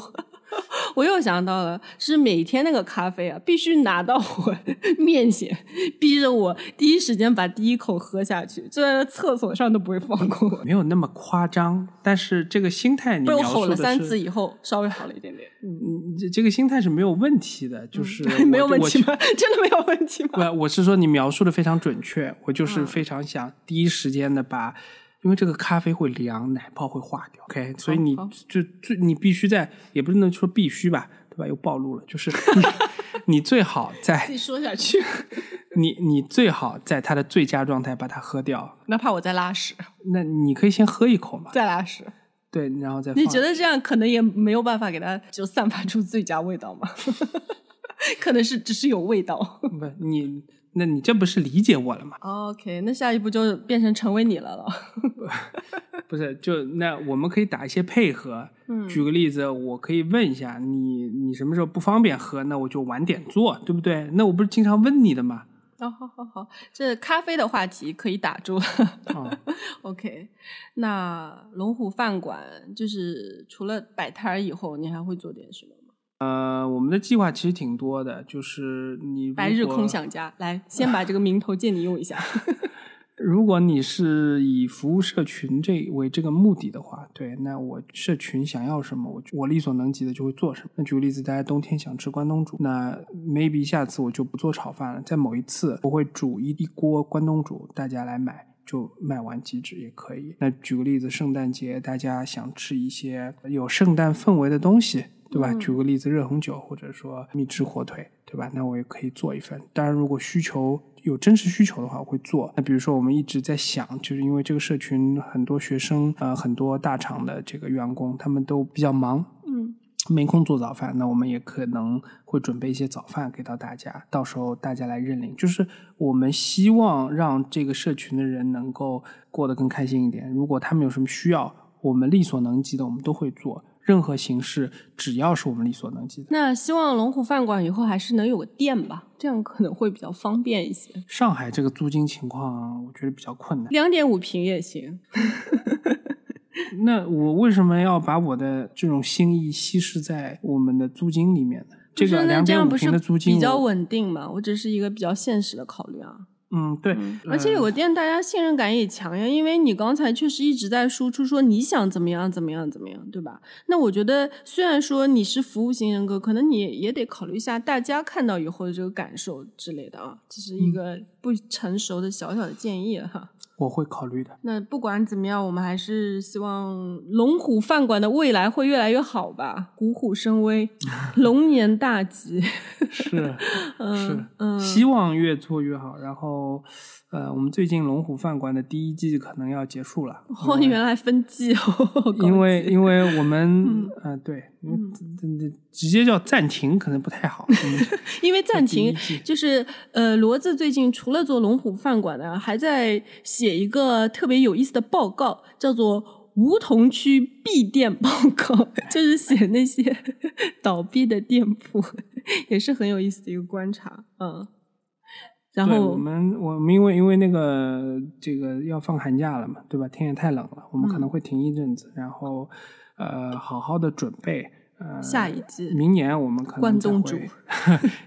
S1: 我又想到了，是每天那个咖啡啊，必须拿到我 面前，逼着我第一时间把第一口喝下去，就在厕所上都不会放过我。
S2: 没有那么夸张，但是这个心态你
S1: 被我
S2: 描述的
S1: 吼了三次，以后，稍微好了一点点。嗯，
S2: 嗯，这这个心态是没有问题的，就是
S1: 没有问题吗？真的没有问题吗？
S2: 不，我是说你描述的非常准确，我就是
S1: 嗯
S2: 非常想第一时间的把，因为这个咖啡会凉，奶泡会化掉，OK，所以你
S1: 好
S2: 就最你必须在，也不是能说必须吧，对吧？又暴露了，就是你 你最好在自
S1: 己说下去，
S2: 你你最好在它的最佳状态把它喝掉，
S1: 哪怕我在拉屎，
S2: 那你可以先喝一口嘛，
S1: 再拉屎。
S2: 对，然后再放
S1: 你觉得这样可能也没有办法给它就散发出最佳味道吗？可能是只是有味道。
S2: 不你？那你这不是理解我了吗
S1: ？OK，那下一步就变成成为你了了。
S2: 不是，就那我们可以打一些配合。
S1: 嗯
S2: 举个例子，我可以问一下你，你什么时候不方便喝，那我就晚点做，对不对？那我不是经常问你的吗？
S1: 哦，好好好，这咖啡的话题可以打住。
S2: 啊，
S1: OK，那龙虎饭馆就是除了摆摊儿以后，你还会做点什么吗？
S2: 呃，我们的计划其实挺多的，就是你
S1: 白日
S2: 果
S1: 空想家，来，先把这个名头借你用一下。
S2: 如果你是以服务社群这为这个目的的话，对，那我社群想要什么，我就我力所能及的就会做什么。那举个例子，大家冬天想吃关东煮，那 maybe 下次我就不做炒饭了，在某一次我会煮一一锅关东煮，大家来买。就卖完即止也可以。那举个例子，圣诞节大家想吃一些有圣诞氛围的东西，对吧？
S1: 嗯
S2: 举个例子，热红酒或者说蜜汁火腿，对吧？那我也可以做一份。当然，如果需求有真实需求的话，我会做。那比如说，我们一直在想，就是因为这个社群很多学生，呃，很多大厂的这个员工，他们都比较忙，
S1: 嗯
S2: 没空做早饭，那我们也可能会准备一些早饭给到大家，到时候大家来认领。就是我们希望让这个社群的人能够过得更开心一点。如果他们有什么需要，我们力所能及的，我们都会做。任何形式，只要是我们力所能及的。
S1: 那希望龙虎饭馆以后还是能有个店吧，这样可能会比较方便一些。
S2: 上海这个租金情况，我觉得比较困难。
S1: 两点五平也行。
S2: 那我为什么要把我的这种心意稀释在我们的租金里面呢？这个两点五平的租金
S1: 比较稳定嘛？我只是一个比较现实的考虑啊。
S2: 嗯，对，
S1: 而且有个店，大家信任感也强呀，因为你刚才确实一直在输出说你想怎么样怎么样怎么样，对吧？那我觉得虽然说你是服务型人格，可能你也得考虑一下大家看到以后的这个感受之类的啊，这是一个不成熟的小小的建议哈。
S2: 我会考虑的。
S1: 那不管怎么样，我们还是希望龙虎饭馆的未来会越来越好吧，虎虎生威，龙年大吉。
S2: 是
S1: 嗯
S2: 是，
S1: 嗯，
S2: 希望越做越好。然后，呃，我们最近龙虎饭馆的第一季可能要结束了，
S1: 哦，原来分季哦，
S2: 因为因为我们
S1: 嗯
S2: 呃对，因为这这直接叫暂停可能不太好。嗯
S1: 因为暂停就是呃，骡子最近除了做龙虎饭馆呢，还在写一个特别有意思的报告，叫做《梧桐区闭店报告》，就是写那些 倒闭的店铺，也是很有意思的一个观察。嗯，然
S2: 后，我们我们因为因为那个这个要放寒假了嘛，对吧？天也太冷了，我们可能会停一阵子，然后呃，好好的准备。呃，
S1: 下一季
S2: 明年我们可能才
S1: 关东煮
S2: 会，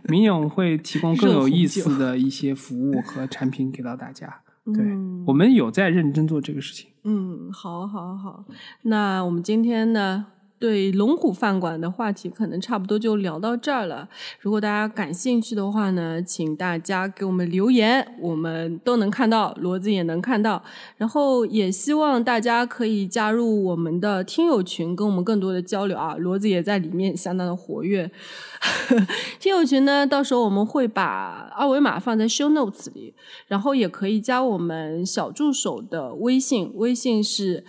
S2: 明年我们会提供更有意思的一些服务和产品给到大家。对，
S1: 嗯
S2: 我们有在认真做这个事情。
S1: 嗯，好，好，好。那我们今天呢，对龙虎饭馆的话题可能差不多就聊到这儿了。如果大家感兴趣的话呢，请大家给我们留言，我们都能看到，骡子也能看到。然后也希望大家可以加入我们的听友群，跟我们更多的交流啊。骡子也在里面相当的活跃。听友群呢，到时候我们会把二维码放在 show notes 里，然后也可以加我们小助手的微信，微信是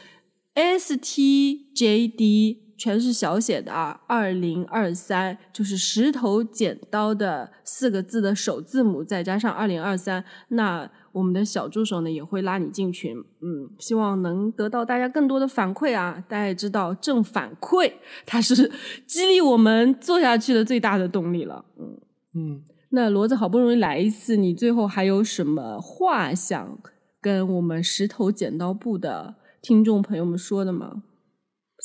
S1: s t j d。全是小写的啊，二零二三就是石头剪刀的四个字的首字母，再加上二零二三，那我们的小助手呢也会拉你进群，嗯，希望能得到大家更多的反馈啊。大家也知道，正反馈它是激励我们做下去的最大的动力了，嗯嗯。那骡子好不容易来一次，你最后还有什么话想跟我们石头剪刀布的听众朋友们说的吗？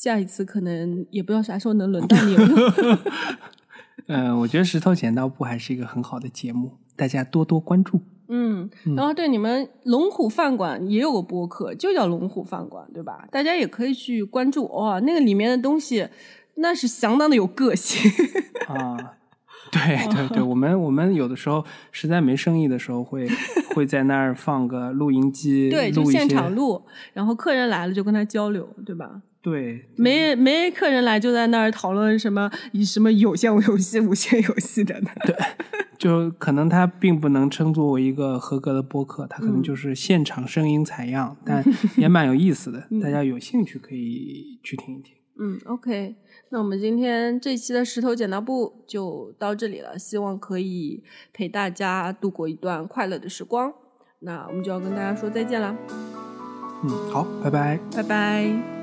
S1: 下一次可能也不知道啥时候能轮到你了。
S2: 嗯，我觉得石头剪刀布还是一个很好的节目，大家多多关注。
S1: 嗯，然后对你们龙虎饭馆也有个播客，就叫龙虎饭馆，对吧？大家也可以去关注哦。那个里面的东西那是相当的有个性
S2: 啊。对对对，我们我们有的时候实在没生意的时候，会 会在那儿放个录音机，
S1: 对，就现场录，然后客人来了就跟他交流，对吧？
S2: 对，
S1: 没没客人来就在那儿讨论什么以什么有线游戏、无线游戏的呢？
S2: 对，就可能它并不能称作为一个合格的播客，它可能就是现场声音采样，但也蛮有意思的，大家有兴趣可以去听一听。
S1: 嗯，OK，那我们今天这期的石头剪刀布就到这里了，希望可以陪大家度过一段快乐的时光。那我们就要跟大家说再见了。
S2: 嗯，好，拜拜，
S1: 拜拜。